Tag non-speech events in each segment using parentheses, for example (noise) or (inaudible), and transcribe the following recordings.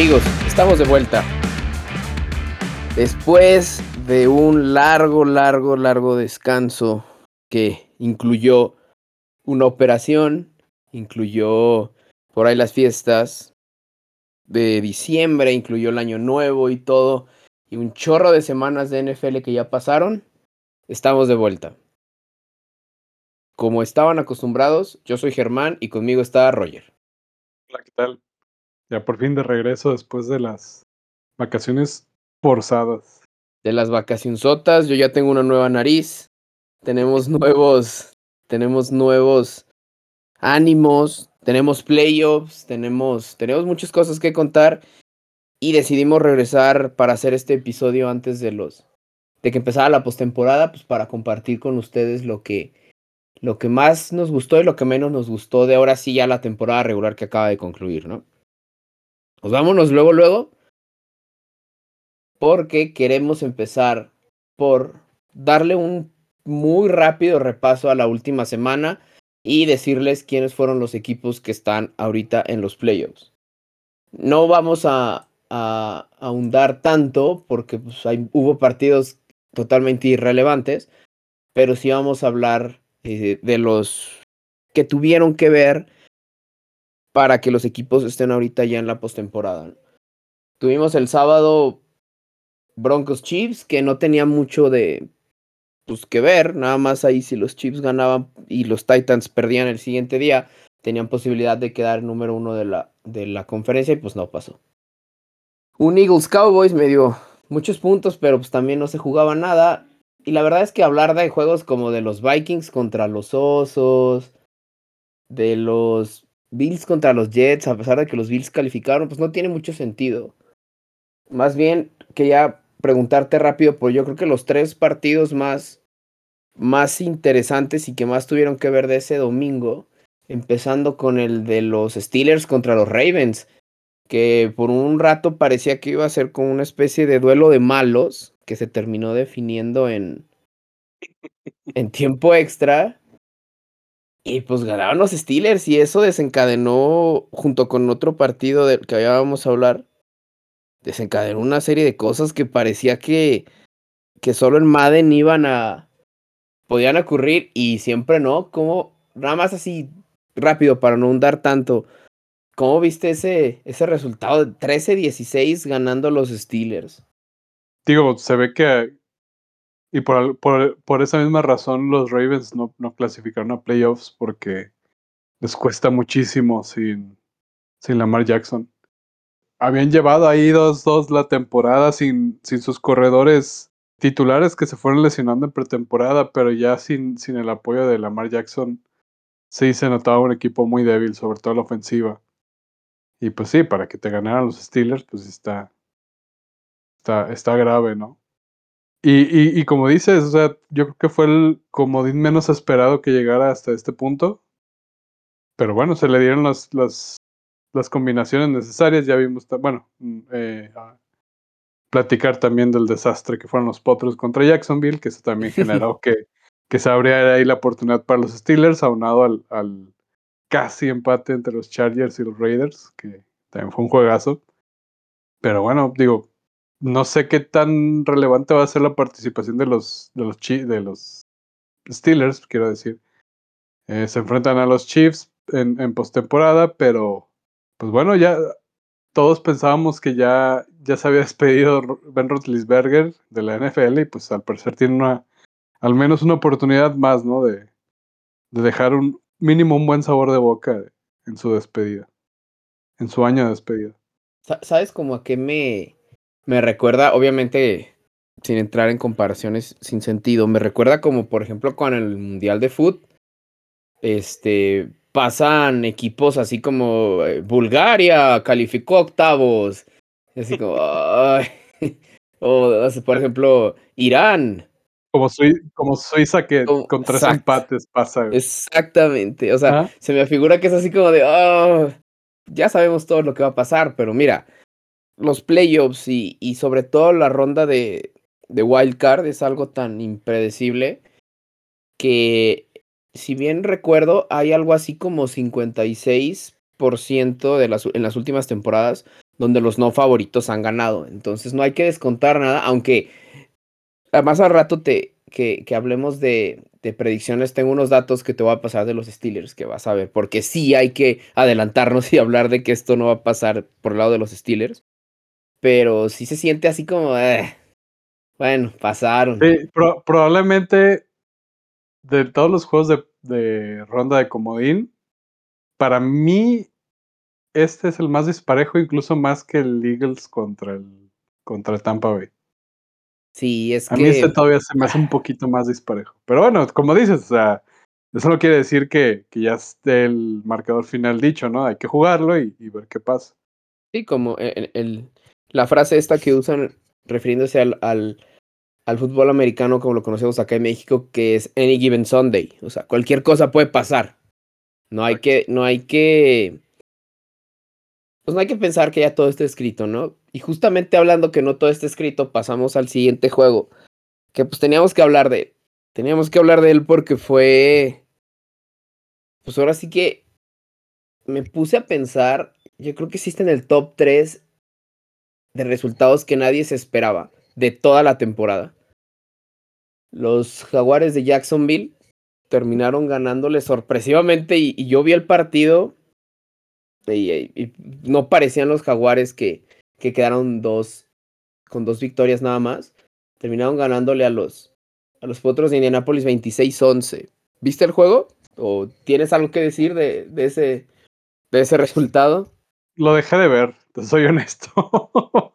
Amigos, estamos de vuelta. Después de un largo, largo, largo descanso que incluyó una operación, incluyó por ahí las fiestas de diciembre, incluyó el año nuevo y todo, y un chorro de semanas de NFL que ya pasaron, estamos de vuelta. Como estaban acostumbrados, yo soy Germán y conmigo está Roger. Hola, ¿qué tal? Ya por fin de regreso después de las vacaciones forzadas. De las vacacionzotas, yo ya tengo una nueva nariz. Tenemos nuevos, tenemos nuevos ánimos, tenemos playoffs, tenemos, tenemos muchas cosas que contar y decidimos regresar para hacer este episodio antes de los de que empezara la postemporada, pues para compartir con ustedes lo que lo que más nos gustó y lo que menos nos gustó de ahora sí ya la temporada regular que acaba de concluir, ¿no? Pues vámonos luego, luego, porque queremos empezar por darle un muy rápido repaso a la última semana y decirles quiénes fueron los equipos que están ahorita en los playoffs. No vamos a, a, ahondar tanto porque pues, hay, hubo partidos totalmente irrelevantes, pero sí vamos a hablar eh, de los que tuvieron que ver para que los equipos estén ahorita ya en la postemporada. Tuvimos el sábado Broncos Chiefs, que no tenía mucho de pues, que ver, nada más ahí si los Chiefs ganaban y los Titans perdían el siguiente día, tenían posibilidad de quedar número uno de la, de la conferencia y pues no pasó. Un Eagles Cowboys me dio muchos puntos, pero pues también no se jugaba nada. Y la verdad es que hablar de juegos como de los Vikings contra los Osos, de los Bills contra los Jets, a pesar de que los Bills calificaron, pues no tiene mucho sentido. Más bien, quería preguntarte rápido, pues yo creo que los tres partidos más, más interesantes y que más tuvieron que ver de ese domingo, empezando con el de los Steelers contra los Ravens, que por un rato parecía que iba a ser como una especie de duelo de malos, que se terminó definiendo en, en tiempo extra. Y pues ganaron los Steelers y eso desencadenó, junto con otro partido del que habíamos a hablar, desencadenó una serie de cosas que parecía que, que solo en Madden iban a, podían ocurrir y siempre no, como nada más así rápido para no hundar tanto. ¿Cómo viste ese, ese resultado de 13-16 ganando los Steelers? Digo, se ve que y por, por, por, esa misma razón los Ravens no, no, clasificaron a playoffs porque les cuesta muchísimo sin, sin Lamar Jackson. Habían llevado ahí dos, dos la temporada sin, sin sus corredores titulares que se fueron lesionando en pretemporada, pero ya sin, sin el apoyo de Lamar Jackson sí se notaba un equipo muy débil, sobre todo la ofensiva. Y pues sí, para que te ganaran los Steelers, pues está, está, está grave, ¿no? Y, y, y, como dices, o sea, yo creo que fue el comodín menos esperado que llegara hasta este punto. Pero bueno, se le dieron las, las, las combinaciones necesarias. Ya vimos, bueno, mm, eh, platicar también del desastre que fueron los Potros contra Jacksonville, que eso también generó (laughs) que, que se abriera ahí la oportunidad para los Steelers, aunado al, al casi empate entre los Chargers y los Raiders, que también fue un juegazo. Pero bueno, digo, no sé qué tan relevante va a ser la participación de los, de los, de los Steelers, quiero decir. Eh, se enfrentan a los Chiefs en, en postemporada, pero pues bueno, ya todos pensábamos que ya, ya se había (laughs) despedido Ben Roethlisberger de la NFL y pues al parecer tiene una, al menos una oportunidad más, ¿no? De, de dejar un mínimo un buen sabor de boca en su despedida, en su año de despedida. ¿Sabes como a qué me, me recuerda, obviamente, sin entrar en comparaciones sin sentido, me recuerda como, por ejemplo, con el Mundial de Foot, este, pasan equipos así como eh, Bulgaria calificó octavos, así como, (laughs) o por ejemplo, Irán. Como, como Suiza que con tres empates pasa. Exactamente, o sea, se me figura que es así como de, oh, ya sabemos todo lo que va a pasar, pero mira, los playoffs y, y sobre todo la ronda de, de wild card es algo tan impredecible que si bien recuerdo hay algo así como 56% de las, en las últimas temporadas donde los no favoritos han ganado. Entonces no hay que descontar nada, aunque más al rato te, que, hablemos de, de, predicciones, tengo unos datos que te voy a pasar de los Steelers que vas a ver, porque sí hay que adelantarnos y hablar de que esto no va a pasar por el lado de los Steelers, pero sí se siente así como, eh, bueno, pasaron. Sí, pro probablemente de todos los juegos de, de ronda de comodín, para mí este es el más disparejo, incluso más que el Eagles contra el contra Tampa Bay. Sí, es A que. mí este todavía se me hace un poquito más disparejo. Pero bueno, como dices, o sea, eso no quiere decir que, que ya esté el marcador final dicho, ¿no? Hay que jugarlo y, y ver qué pasa. Sí, como el, el, la frase esta que usan refiriéndose al, al, al, fútbol americano como lo conocemos acá en México, que es any given Sunday. O sea, cualquier cosa puede pasar. No hay que, no hay que. Pues no hay que pensar que ya todo esté escrito, ¿no? Y justamente hablando que no todo esté escrito, pasamos al siguiente juego. Que pues teníamos que hablar de él. Teníamos que hablar de él porque fue. Pues ahora sí que. Me puse a pensar. Yo creo que existe en el top 3 de resultados que nadie se esperaba de toda la temporada. Los Jaguares de Jacksonville terminaron ganándole sorpresivamente y, yo vi el partido y, y, no parecían los Jaguares que, que quedaron dos con dos victorias nada más. Terminaron ganándole a los a los Potros de Indianapolis 26-11. ¿Viste el juego? ¿O tienes algo que decir de, de ese de ese resultado? Lo dejé de ver, te soy honesto. (laughs)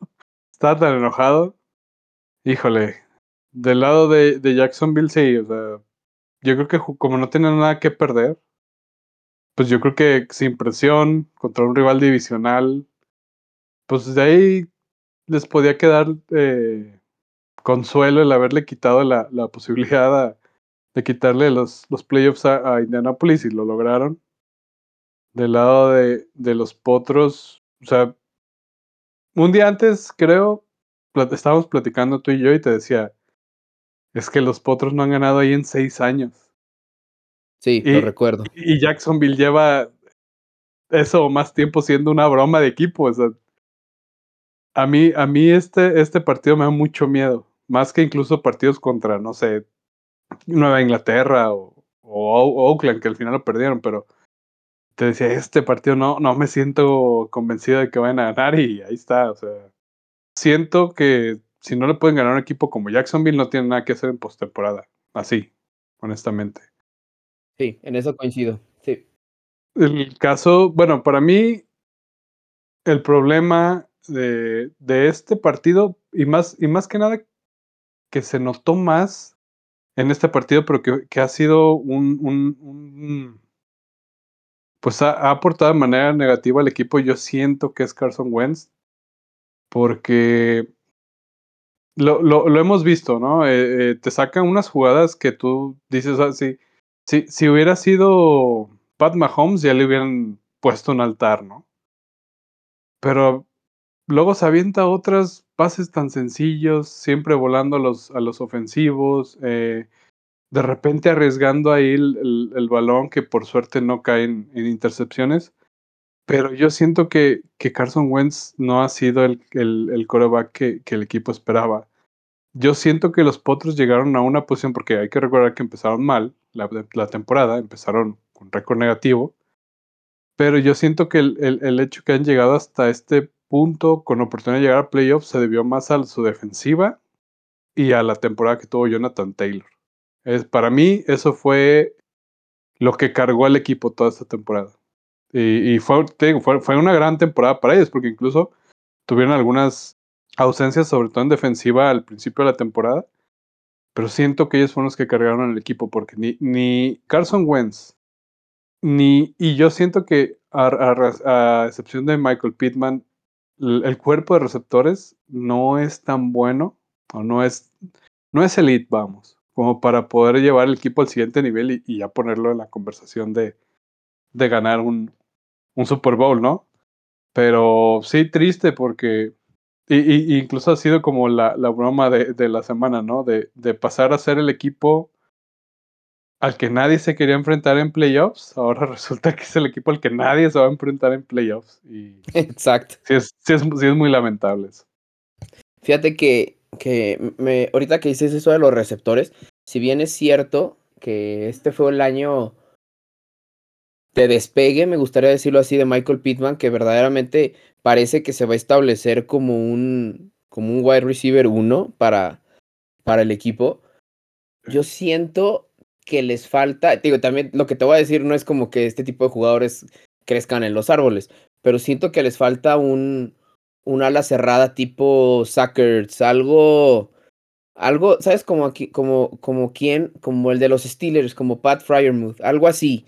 Estaba tan enojado. Híjole, del lado de, de, Jacksonville sí, o sea, yo creo que como no tenían nada que perder, pues yo creo que sin presión, contra un rival divisional, pues de ahí les podía quedar eh, consuelo el haberle quitado la, la posibilidad de quitarle los, los playoffs a, a, Indianapolis y lo lograron. Del lado de, de los potros, o sea, un día antes creo, estábamos platicando tú y yo y te decía, es que los potros no han ganado ahí en seis años. Sí, y, lo recuerdo. Y Jacksonville lleva eso más tiempo siendo una broma de equipo. O sea, a mí, a mí este, este partido me da mucho miedo. Más que incluso partidos contra, no sé, Nueva Inglaterra o, o, o Oakland, que al final lo perdieron, pero te decía, este partido no, no me siento convencido de que vayan a ganar y ahí está. O sea, siento que si no le pueden ganar a un equipo como Jacksonville, no tienen nada que hacer en postemporada. Así, honestamente. Sí, en eso coincido. Sí. El caso, bueno, para mí, el problema de, de este partido, y más, y más que nada, que se notó más en este partido, pero que, que ha sido un, un, un pues ha, aportado de manera negativa al equipo. Yo siento que es Carson Wentz, porque lo, lo, lo hemos visto, ¿no? Eh, eh, te sacan unas jugadas que tú dices así. Si, si hubiera sido Pat Mahomes, ya le hubieran puesto un altar, ¿no? Pero luego se avienta otras pases tan sencillos, siempre volando a los, a los ofensivos, eh, de repente arriesgando ahí el, el, balón que por suerte no cae en, intercepciones. Pero yo siento que, que Carson Wentz no ha sido el, el, el coreback que, que el equipo esperaba. Yo siento que los Potros llegaron a una posición, porque hay que recordar que empezaron mal la, la temporada, empezaron con récord negativo, pero yo siento que el, el, hecho que han llegado hasta este punto con oportunidad de llegar a playoffs se debió más a su defensiva y a la temporada que tuvo Jonathan Taylor. Es, para mí eso fue lo que cargó al equipo toda esta temporada. Y, fue, fue, una gran temporada para ellos, porque incluso tuvieron algunas ausencias, sobre todo en defensiva al principio de la temporada. Pero siento que ellos fueron los que cargaron al equipo, porque ni, ni Carson Wentz, ni. Y yo siento que, a excepción de Michael Pittman, el, el, cuerpo de receptores no es tan bueno, o no es, no es elite, vamos, como para poder llevar el equipo al siguiente nivel y, y ya ponerlo en la conversación de, de ganar un, un Super Bowl, ¿no? Pero sí, triste porque. Y, y, incluso ha sido como la, la broma de, de, la semana, ¿no? De, de, pasar a ser el equipo al que nadie se quería enfrentar en playoffs, ahora (laughs) resulta que es el equipo al que nadie se va a enfrentar en playoffs. Y Exacto. Sí es, sí es, sí es muy lamentable eso. Fíjate que, que me, ahorita que dices eso de los receptores, si bien es cierto que este fue el año de despegue, me gustaría decirlo así, de Michael Pittman, que verdaderamente parece que se va a establecer como un, como un wide receiver uno para, para el equipo. Yo siento que les falta, digo, también lo que te voy a decir no es como que este tipo de jugadores crezcan en los árboles, pero siento que les falta un, un ala cerrada tipo Suckers, algo, algo, ¿sabes? Como aquí, como, como quién, como el de los Steelers, como Pat Fryermuth, algo así.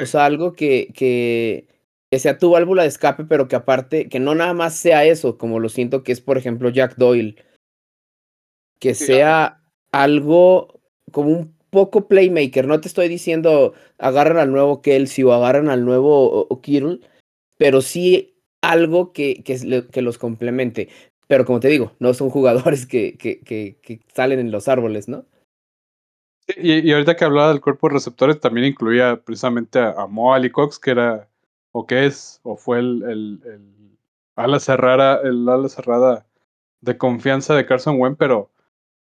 O sea, algo que, que, que sea tu válvula de escape, pero que aparte, que no nada más sea eso, como lo siento que es, por ejemplo, Jack Doyle. Que sea algo como un poco playmaker. No te estoy diciendo agarran al nuevo Kelsey o agarran al nuevo Kittle, pero sí algo que, que, los complemente. Pero como te digo, no son jugadores que, que, salen en los árboles, ¿no? Y, y, ahorita que hablaba del cuerpo de receptores, también incluía precisamente a, a Mo Ali Cox, que era, o que es, o fue el, el, el, ala cerrada, el ala cerrada de confianza de Carson Wentz, pero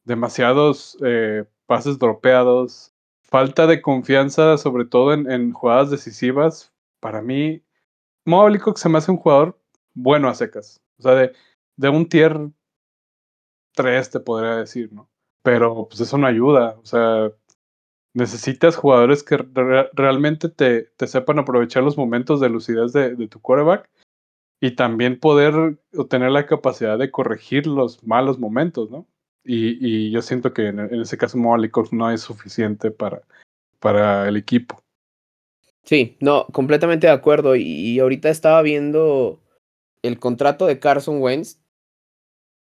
demasiados eh, pases dropeados, falta de confianza, sobre todo en, en jugadas decisivas. Para mí, Mo se me hace un jugador bueno a secas, o sea, de, de un tier 3 te podría decir, ¿no? pero pues eso no ayuda. O sea, necesitas jugadores que re realmente te, te, sepan aprovechar los momentos de lucidez de, tu quarterback y también poder tener la capacidad de corregir los malos momentos, ¿no? Y, yo siento que en, ese caso Moalikov no es suficiente para, para el equipo. Sí, no, completamente de acuerdo. Y, y ahorita estaba viendo el contrato de Carson Wentz,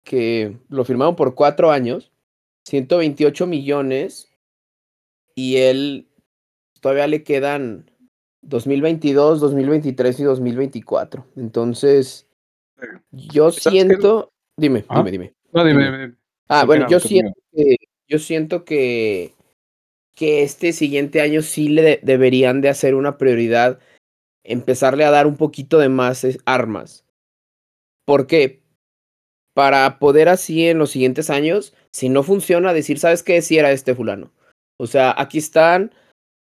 que lo firmaron por cuatro años 128 millones y él todavía le quedan 2022, 2023 y 2024. Entonces, yo siento... Dime, ¿Ah? dime, dime. No, dime, dime. Ah, bueno, yo siento que, yo siento que, que este siguiente año sí le de deberían de hacer una prioridad empezarle a dar un poquito de más armas. ¿Por qué? Para poder así en los siguientes años si no funciona, decir, ¿sabes qué? Si era este fulano. O sea, aquí están,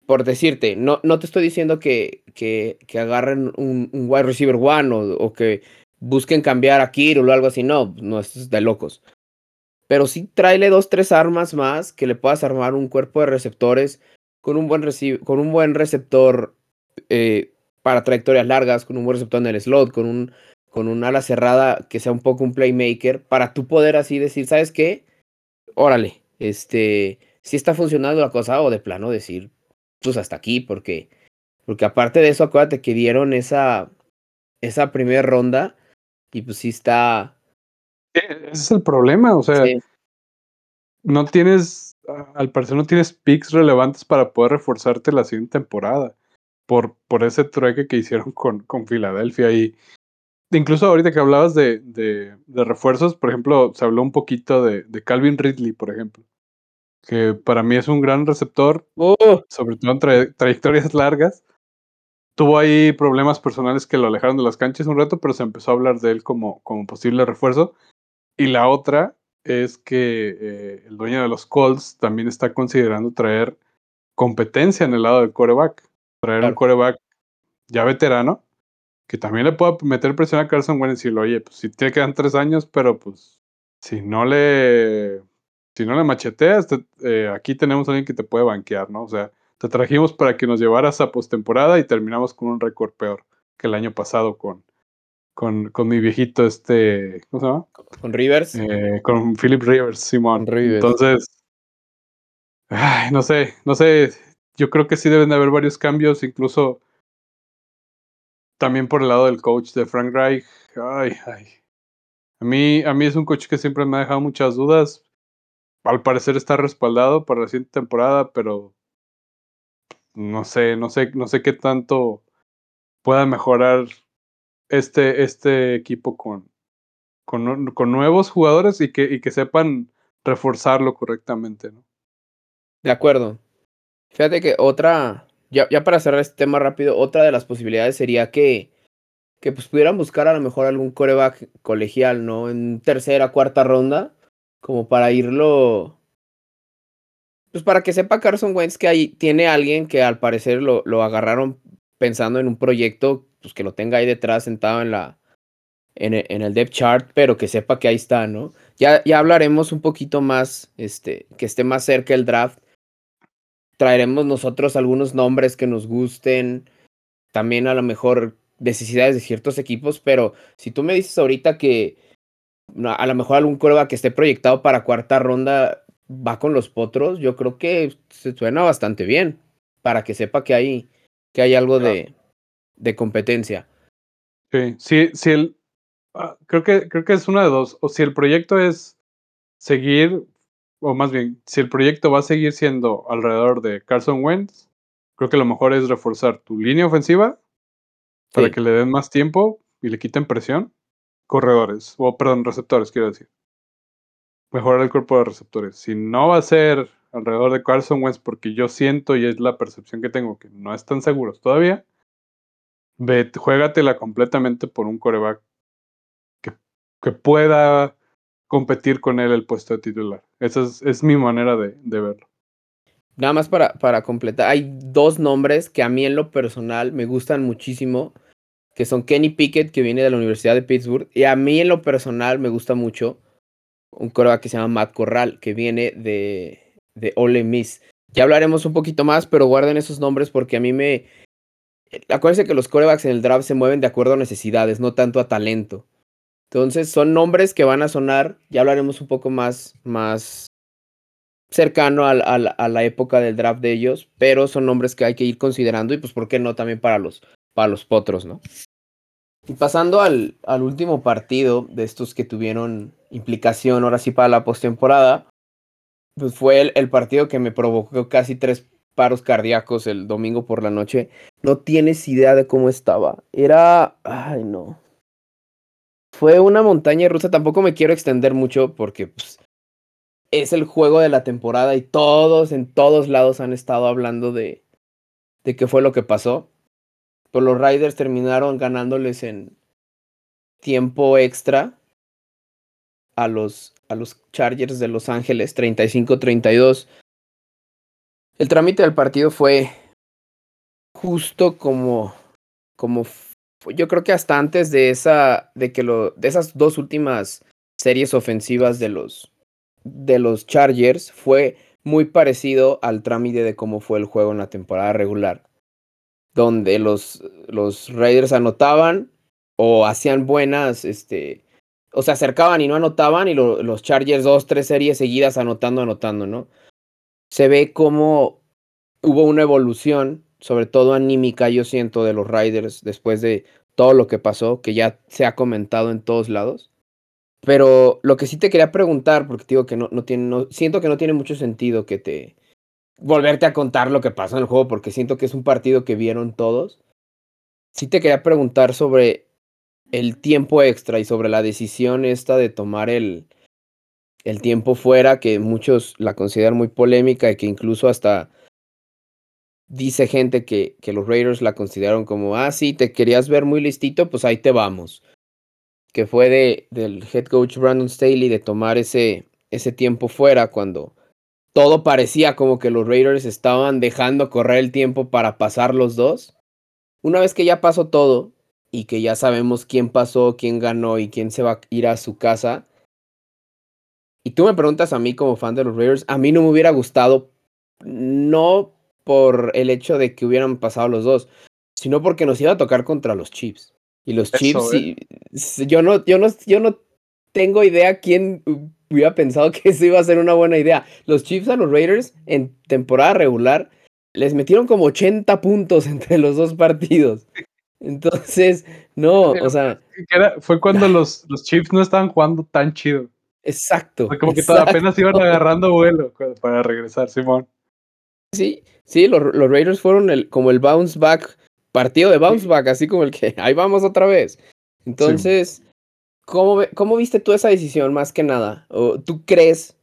por decirte, no, no te estoy diciendo que, que, que agarren un, un, wide receiver one o, o, que busquen cambiar a Kirill o algo así. No, no, esto es de locos. Pero sí tráele dos, tres armas más que le puedas armar un cuerpo de receptores con un buen, con un buen receptor eh, para trayectorias largas, con un buen receptor en el slot, con un, con un ala cerrada que sea un poco un playmaker, para tú poder así decir, ¿sabes qué? órale, este, si está funcionando la cosa o de plano decir, pues hasta aquí, porque, porque aparte de eso, acuérdate que dieron esa, esa primera ronda y pues sí está... Ese es el problema, o sea, sí. no tienes, al parecer no tienes picks relevantes para poder reforzarte la siguiente temporada por, por ese trueque que hicieron con, con Filadelfia y incluso ahorita que hablabas de, de, de, refuerzos, por ejemplo, se habló un poquito de, de, Calvin Ridley, por ejemplo, que para mí es un gran receptor, oh. sobre todo en tra trayectorias largas. Tuvo ahí problemas personales que lo alejaron de las canchas un rato, pero se empezó a hablar de él como, como posible refuerzo. Y la otra es que eh, el dueño de los Colts también está considerando traer competencia en el lado del coreback. Traer claro. un coreback ya veterano que también le pueda meter presión a Carson Wentz y decirle, oye, pues si te quedan tres años, pero pues si no le, si no le macheteas, te, eh, aquí tenemos a alguien que te puede banquear, ¿no? O sea, te trajimos para que nos llevaras a postemporada y terminamos con un récord peor que el año pasado con, con, con mi viejito, este, ¿cómo se llama? Con Rivers. Eh, con Philip Rivers, Simón. Rivers. Entonces, ay, no sé, no sé, yo creo que sí deben de haber varios cambios, incluso también por el lado del coach de Frank Reich. Ay, ay. A mí, a mí es un coach que siempre me ha dejado muchas dudas. Al parecer está respaldado para la siguiente temporada, pero no sé, no sé, no sé qué tanto pueda mejorar este, este equipo con, con, con nuevos jugadores y que, y que sepan reforzarlo correctamente, ¿no? De acuerdo. Fíjate que otra, ya, ya para cerrar este tema rápido, otra de las posibilidades sería que, que pues pudieran buscar a lo mejor algún coreback colegial, ¿no? En tercera, cuarta ronda, como para irlo, pues para que sepa Carson Wentz que ahí tiene alguien que al parecer lo, lo agarraron pensando en un proyecto, pues que lo tenga ahí detrás sentado en la, en el, depth chart, pero que sepa que ahí está, ¿no? Ya, ya hablaremos un poquito más, este, que esté más cerca el draft traeremos nosotros algunos nombres que nos gusten, también a lo mejor necesidades de ciertos equipos, pero si tú me dices ahorita que a lo mejor algún coreback que esté proyectado para cuarta ronda va con los potros, yo creo que se suena bastante bien para que sepa que hay, que hay algo de, de competencia. Sí, sí, sí el, ah, creo, que, creo que es una de dos. O si el proyecto es seguir o más bien, si el proyecto va a seguir siendo alrededor de Carson Wentz, creo que lo mejor es reforzar tu línea ofensiva para que le den más tiempo y le quiten presión. Corredores, o perdón, receptores, quiero decir. Mejorar el cuerpo de receptores. Si no va a ser alrededor de Carson Wentz, porque yo siento y es la percepción que tengo que no están seguros todavía, ve, juégatela completamente por un coreback que, que pueda competir con él el puesto de titular. Esa es, mi manera de, verlo. Nada más para, para completar, hay dos nombres que a mí en lo personal me gustan muchísimo, que son Kenny Pickett, que viene de la Universidad de Pittsburgh, y a mí en lo personal me gusta mucho un coreback que se llama Matt Corral, que viene de, de Ole Miss. Ya hablaremos un poquito más, pero guarden esos nombres porque a mí me... Acuérdense que los corebacks en el draft se mueven de acuerdo a necesidades, no tanto a talento. Entonces son nombres que van a sonar, ya hablaremos un poco más, más cercano a, la época del draft de ellos, pero son nombres que hay que ir considerando y pues por qué no también para los, para los potros, ¿no? Y pasando al, al último partido de estos que tuvieron implicación ahora sí para la postemporada, pues fue el partido que me provocó casi tres paros cardíacos el domingo por la noche. No tienes idea de cómo estaba. Era, ay no, fue una montaña rusa. Tampoco me quiero extender mucho porque pues, es el juego de la temporada y todos en todos lados han estado hablando de, de qué fue lo que pasó. Pero los Riders terminaron ganándoles en tiempo extra a los, a los Chargers de Los Ángeles, 35-32. El trámite del partido fue justo como, como yo creo que hasta antes de esa, de que lo, de esas dos últimas series ofensivas de los, de los Chargers fue muy parecido al trámite de cómo fue el juego en la temporada regular, donde los, los Raiders anotaban o hacían buenas, este, o se acercaban y no anotaban y los Chargers dos, tres series seguidas anotando, anotando, ¿no? Se ve como hubo una evolución sobre todo anímica, yo siento, de los Riders después de todo lo que pasó, que ya se ha comentado en todos lados. Pero lo que sí te quería preguntar, porque digo que no, no tiene, siento que no tiene mucho sentido que te volverte a contar lo que pasó en el juego, porque siento que es un partido que vieron todos. Sí te quería preguntar sobre el tiempo extra y sobre la decisión esta de tomar el, el tiempo fuera, que muchos la consideran muy polémica y que incluso hasta dice gente que, que los Raiders la consideraron como, ah, sí, te querías ver muy listito, pues ahí te vamos. Que fue de, del head coach Brandon Staley de tomar ese, ese tiempo fuera cuando todo parecía como que los Raiders estaban dejando correr el tiempo para pasar los dos. Una vez que ya pasó todo y que ya sabemos quién pasó, quién ganó y quién se va a ir a su casa. Y tú me preguntas a mí como fan de los Raiders, a mí no me hubiera gustado, no por el hecho de que hubieran pasado los dos, sino porque nos iba a tocar contra los Chiefs. Y los Chiefs, ¿eh? yo, no, yo, no, yo no tengo idea quién hubiera pensado que eso iba a ser una buena idea. Los Chiefs a los Raiders en temporada regular les metieron como 80 puntos (laughs) entre los dos partidos. Entonces, no, o sea. fue cuando (laughs) los, los Chiefs no estaban jugando tan chido. Exacto. como que apenas iban agarrando vuelo para regresar, Simón. Sí, sí, los, los Raiders fueron el, como el bounce back, partido de bounce back, así como el que (laughs) ahí vamos otra vez. Entonces, ¿cómo, ¿cómo viste tú esa decisión más que nada? ¿O ¿Tú crees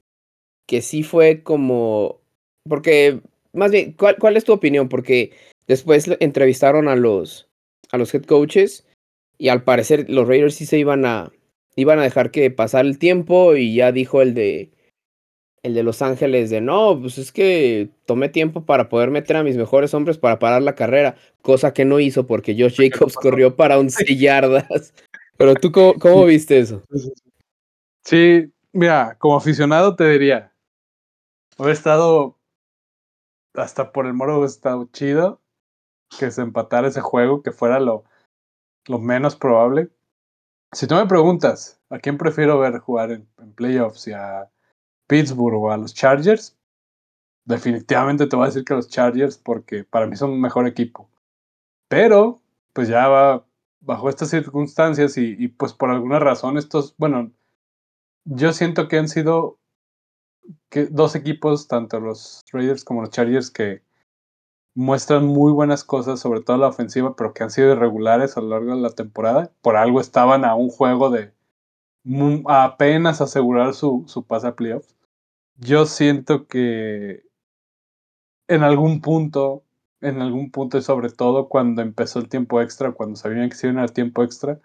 que sí fue como... Porque más bien, ¿cuál, ¿cuál es tu opinión? Porque después entrevistaron a los, a los head coaches y al parecer los Raiders sí se iban a, iban a dejar que pasara el tiempo y ya dijo el de, el de Los Ángeles de no, pues es que tomé tiempo para poder meter a mis mejores hombres para parar la carrera, cosa que no hizo porque Josh Jacobs corrió para 11 yardas. (laughs) Pero tú, ¿cómo, cómo viste eso? Sí, mira, como aficionado te diría, he estado hasta por el moro, he estado chido que se empatara ese juego, que fuera lo, lo menos probable. Si tú me preguntas a quién prefiero ver jugar en, playoffs y a Pittsburgh o a los Chargers, definitivamente te voy a decir que los Chargers porque para mí son un mejor equipo. Pero, pues ya va bajo estas circunstancias y, pues por alguna razón estos, bueno, yo siento que han sido dos equipos, tanto los Raiders como los Chargers, que muestran muy buenas cosas, sobre todo la ofensiva, pero que han sido irregulares a lo largo de la temporada. Por algo estaban a un juego de apenas asegurar su, su pase a playoffs. Yo siento que en algún punto, en algún punto y sobre todo cuando empezó el tiempo extra, cuando sabían que se iban al tiempo extra,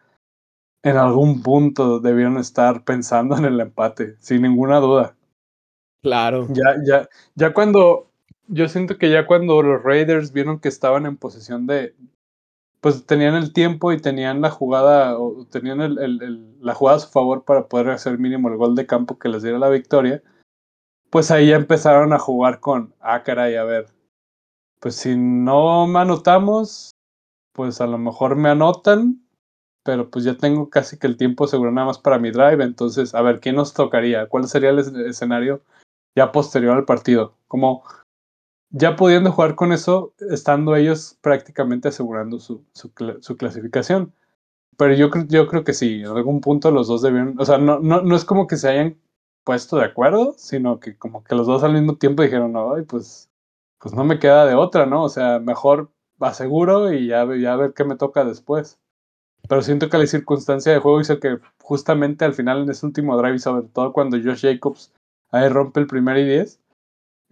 en algún punto debieron estar pensando en el empate, sin ninguna duda. Claro. Ya, ya, ya cuando, yo siento que ya cuando los Raiders vieron que estaban en posición de, pues tenían el tiempo y tenían la jugada, o tenían el, el, el, la jugada a su favor para poder hacer mínimo el gol de campo que les diera la victoria, pues ahí ya empezaron a jugar con, ah, caray, a ver, pues si no me anotamos, pues a lo mejor me anotan, pero pues ya tengo casi que el tiempo seguro nada más para mi drive, entonces, a ver, ¿quién nos tocaría? ¿Cuál sería el escenario ya posterior al partido? Como ya pudiendo jugar con eso, estando ellos prácticamente asegurando su, clasificación. Pero yo, yo creo que sí, en algún punto los dos debieron, o sea, no, no, no es como que se hayan puesto de acuerdo, sino que como que los dos al mismo tiempo dijeron, ay, pues, pues no me queda de otra, ¿no? O sea, mejor aseguro y ya, ya ver qué me toca después. Pero siento que la circunstancia de juego hizo que justamente al final en ese último drive, sobre todo cuando Josh Jacobs ahí rompe el primer y 10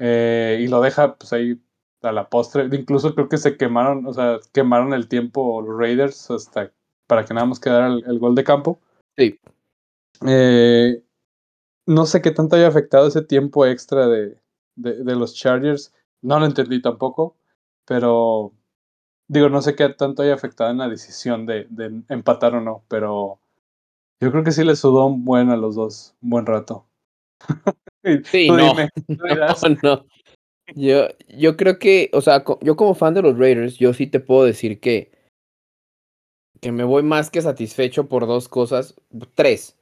eh, y lo deja pues ahí a la postre. Incluso creo que se quemaron, o sea, quemaron el tiempo los Raiders hasta para que nada más quedara el, el gol de campo. Sí. Eh, no sé qué tanto haya afectado ese tiempo extra de, de, de, los Chargers. No lo entendí tampoco, pero digo, no sé qué tanto haya afectado en la decisión de, de empatar o no, pero yo creo que sí le sudó un buen a los dos, un buen rato. (laughs) Sí, no, dime, (laughs) no, no. Yo, yo creo que, o sea, yo como fan de los Raiders, yo sí te puedo decir que, que me voy más que satisfecho por dos cosas, tres.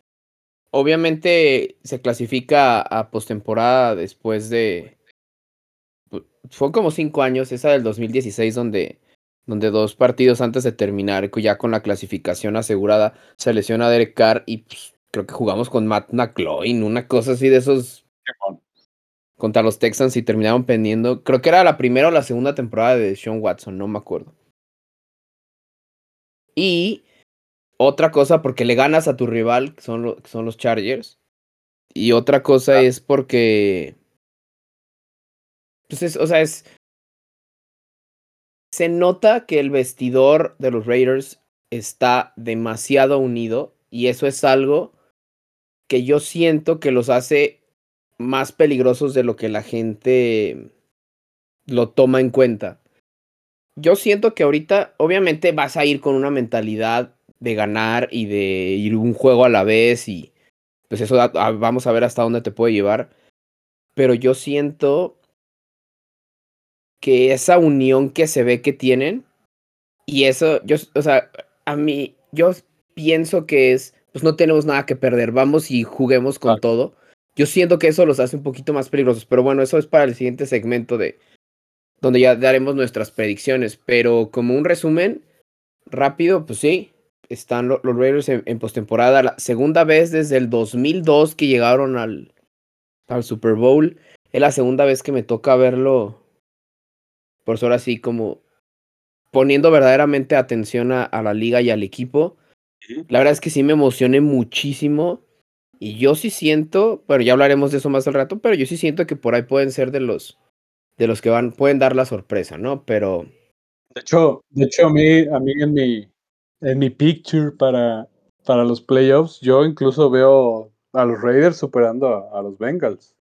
Obviamente se clasifica a postemporada después de... Fue como cinco años, esa del 2016, donde, donde dos partidos antes de terminar, ya con la clasificación asegurada, se lesiona a Derek Carr y pues, creo que jugamos con Matt McCloy, una cosa así de esos contra los Texans y terminaron pendiendo. Creo que era la primera o la segunda temporada de Sean Watson, no me acuerdo. Y otra cosa porque le ganas a tu rival, que son, lo, que son los Chargers. Y otra cosa ah. es porque. Pues es, o sea, es. Se nota que el vestidor de los Raiders está demasiado unido. Y eso es algo que yo siento que los hace más peligrosos de lo que la gente lo toma en cuenta. Yo siento que ahorita, obviamente, vas a ir con una mentalidad de ganar y de ir un juego a la vez y pues eso vamos a ver hasta dónde te puede llevar. Pero yo siento que esa unión que se ve que tienen y eso, yo, o sea, a mí, yo pienso que es, pues no tenemos nada que perder, vamos y juguemos con claro. todo. Yo siento que eso los hace un poquito más peligrosos, pero bueno, eso es para el siguiente segmento de donde ya daremos nuestras predicciones, pero como un resumen rápido, pues sí, están los, los Raiders en, en postemporada, la segunda vez desde el 2002 que llegaron al, al Super Bowl, es la segunda vez que me toca verlo, por eso ahora sí como poniendo verdaderamente atención a, a la liga y al equipo. La verdad es que sí me emocioné muchísimo y yo sí siento, bueno, ya hablaremos de eso más al rato, pero yo sí siento que por ahí pueden ser de los de los que van, pueden dar la sorpresa, ¿no? Pero. De hecho, de hecho, a mí, a mí en mi, en mi picture para, para los playoffs, yo incluso veo a los Raiders superando a, a los Bengals.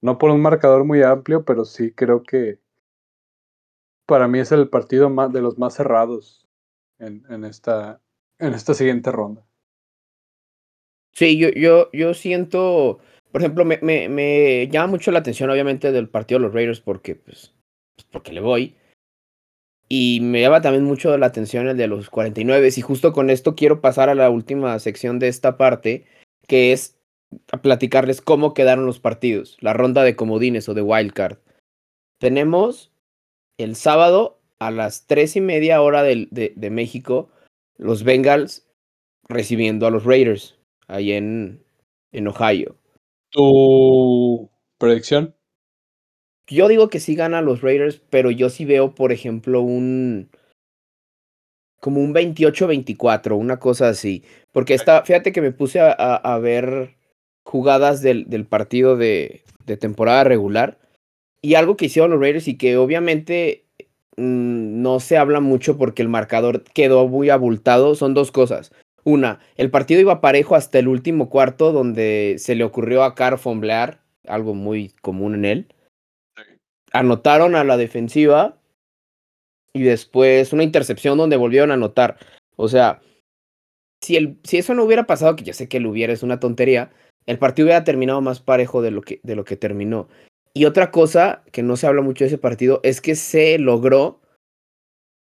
No por un marcador muy amplio, pero sí creo que para mí es el partido más de los más cerrados en, en esta, en esta siguiente ronda. Sí, yo, yo, yo siento, por ejemplo, me, me, me llama mucho la atención, obviamente, del partido de los Raiders porque, pues, pues, porque le voy. Y me llama también mucho la atención el de los 49. Y justo con esto quiero pasar a la última sección de esta parte, que es a platicarles cómo quedaron los partidos, la ronda de comodines o de wildcard. Tenemos el sábado a las tres y media hora de, de México, los Bengals recibiendo a los Raiders ahí en, en Ohio. ¿Tu predicción? Yo digo que sí gana los Raiders, pero yo sí veo, por ejemplo, un. como un 28-24, una cosa así. Porque está, fíjate que me puse a, a, a ver jugadas del, del partido de, de, temporada regular. Y algo que hicieron los Raiders y que obviamente no se habla mucho porque el marcador quedó muy abultado son dos cosas. Una, el partido iba parejo hasta el último cuarto donde se le ocurrió a Carr fomblear, algo muy común en él. Anotaron a la defensiva y después una intercepción donde volvieron a anotar. O sea, si, el, si eso no hubiera pasado, que yo sé que lo hubiera, es una tontería, el partido hubiera terminado más parejo de lo que, de lo que terminó. Y otra cosa que no se habla mucho de ese partido es que se logró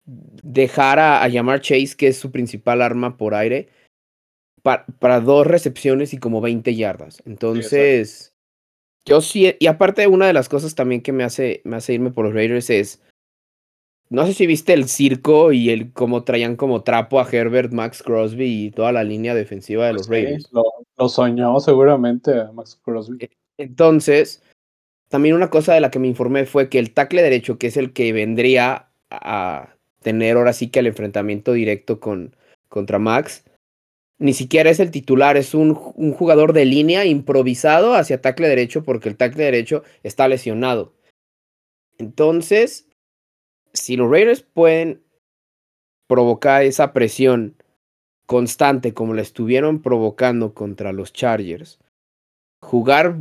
dejar a, a llamar Chase, que es su principal arma por aire, pa, para dos recepciones y como 20 yardas. Entonces, sí, yo sí, y aparte una de las cosas también que me hace, me hace irme por los Raiders es, no sé si viste el circo y el cómo traían como trapo a Herbert, Max Crosby y toda la línea defensiva de los sí, Raiders. Lo, lo soñó seguramente a Max Crosby. Entonces, también una cosa de la que me informé fue que el tackle derecho, que es el que vendría a tener ahora sí que el enfrentamiento directo con, contra Max. Ni siquiera es el titular, es un, un, jugador de línea improvisado hacia tackle derecho porque el tackle derecho está lesionado. Entonces, si los Raiders pueden provocar esa presión constante como la estuvieron provocando contra los Chargers, jugar,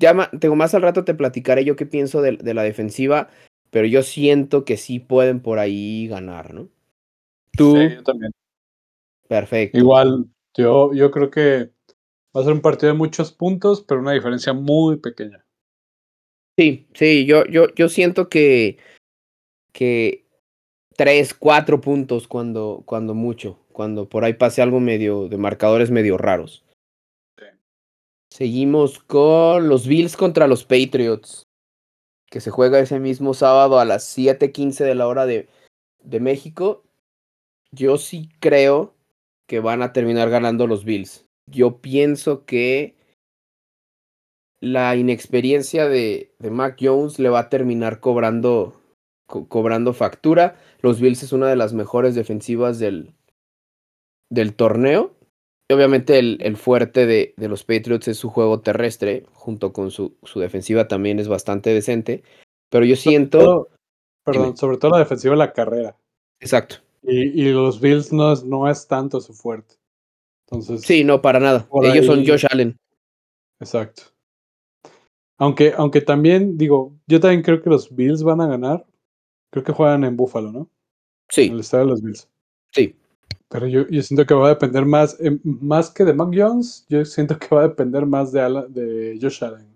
ya tengo más al rato te platicaré yo qué pienso de, de la defensiva, pero yo siento que sí pueden por ahí ganar, ¿no? Tú sí, yo también. Perfecto. Igual, yo, yo creo que va a ser un partido de muchos puntos, pero una diferencia muy pequeña. Sí, sí, yo, yo, yo siento que, que tres, cuatro puntos cuando, cuando mucho, cuando por ahí pase algo medio de marcadores medio raros. Seguimos con los Bills contra los Patriots que se juega ese mismo sábado a las 7:15 de la hora de, México. Yo sí creo que van a terminar ganando los Bills. Yo pienso que la inexperiencia de, Mac Jones le va a terminar cobrando, co cobrando factura. Los Bills es una de las mejores defensivas del, del torneo. Obviamente el, el fuerte de, de, los Patriots es su juego terrestre, junto con su, su defensiva también es bastante decente. Pero yo siento... Todo, perdón, sobre todo la defensiva de la carrera. Exacto. Y, y, los Bills no es, no es tanto su fuerte. Entonces, sí, no, para nada. Ellos ahí... son Josh Allen. Exacto. Aunque, aunque también, digo, yo también creo que los Bills van a ganar. Creo que juegan en Buffalo, ¿no? Sí. En el estadio de los Bills. Sí. Pero yo, yo, siento que va a depender más, eh, más que de Mac Jones, yo siento que va a depender más de, Ala, de Josh Allen.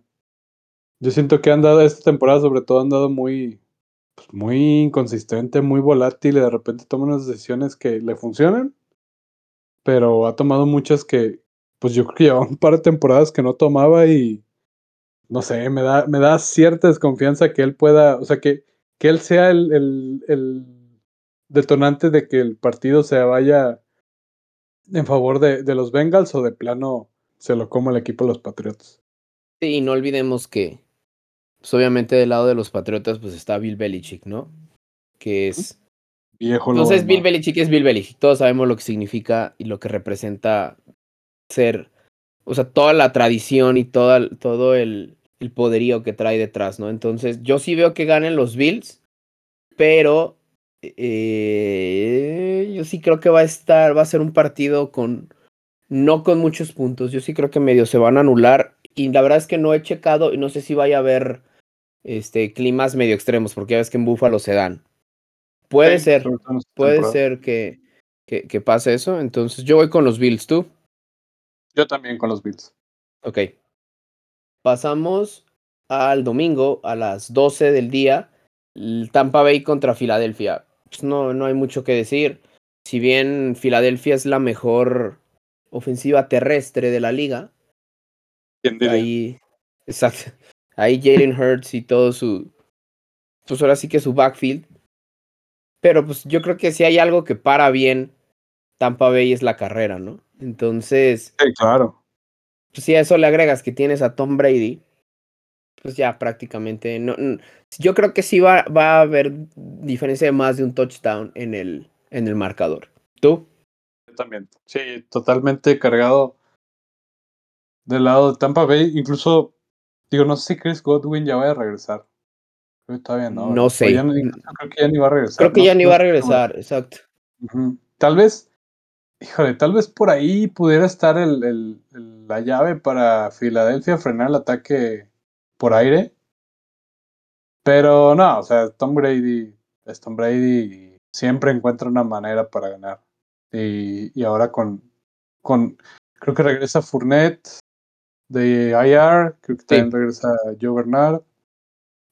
Yo siento que han dado esta temporada, sobre todo, han dado muy, pues muy inconsistente, muy volátil y de repente toma unas decisiones que le funcionan, pero ha tomado muchas que, pues yo creo que lleva un par de temporadas que no tomaba y no sé, me da, me da cierta desconfianza que él pueda, o sea, que, que él sea el, el detonante de que el partido se vaya en favor de, de, los Bengals o de plano se lo coma el equipo de los Patriots. Sí, no olvidemos que, pues obviamente del lado de los Patriotas, pues está Bill Belichick, ¿no? Que es... Viejo Entonces Bill Belichick es Bill Belichick. Todos sabemos lo que significa y lo que representa ser, o sea, toda la tradición y toda, todo el, el poderío que trae detrás, ¿no? Entonces, yo sí veo que ganen los Bills, pero eh, yo sí creo que va a estar, va a ser un partido con, no con muchos puntos, yo sí creo que medio se van a anular y la verdad es que no he checado y no sé si vaya a haber este, climas medio extremos, porque ya ves que en Búfalo se dan. Puede Sí, ser, puede ser que, que, que pase eso, entonces yo voy con los Bills, ¿tú? Yo también con los Bills. Ok. Pasamos al domingo a las 12 del día. Tampa Bay contra Filadelfia. Pues no, no hay mucho que decir. Si bien Filadelfia es la mejor ofensiva terrestre de la liga, ahí, exacto, ahí Jalen Hurts y todo su, pues ahora sí que su backfield. Pero pues yo creo que si hay algo que para bien Tampa Bay es la carrera, ¿no? Entonces, Sí, claro. pues si a eso le agregas que tienes a Tom Brady, pues ya prácticamente no, yo creo que sí va, va a haber diferencia de más de un touchdown en el, en el marcador. ¿Tú? Yo también. Sí, totalmente cargado del lado de Tampa Bay. Incluso, digo, no sé si Chris Godwin ya vaya a regresar. Creo que todavía no. No sé. no- incluso creo que ya ni va a regresar. Creo que no- ya ni va a regresar, exacto. Tal vez, híjole, tal vez por ahí pudiera estar el, el- el- la llave para Filadelfia frenar el ataque por aire. Pero no, o sea, Tom Brady es Tom Brady y siempre encuentra una manera para ganar. Y, y ahora con, con, creo que regresa Fournette de IR, creo que también regresa Joe Bernard.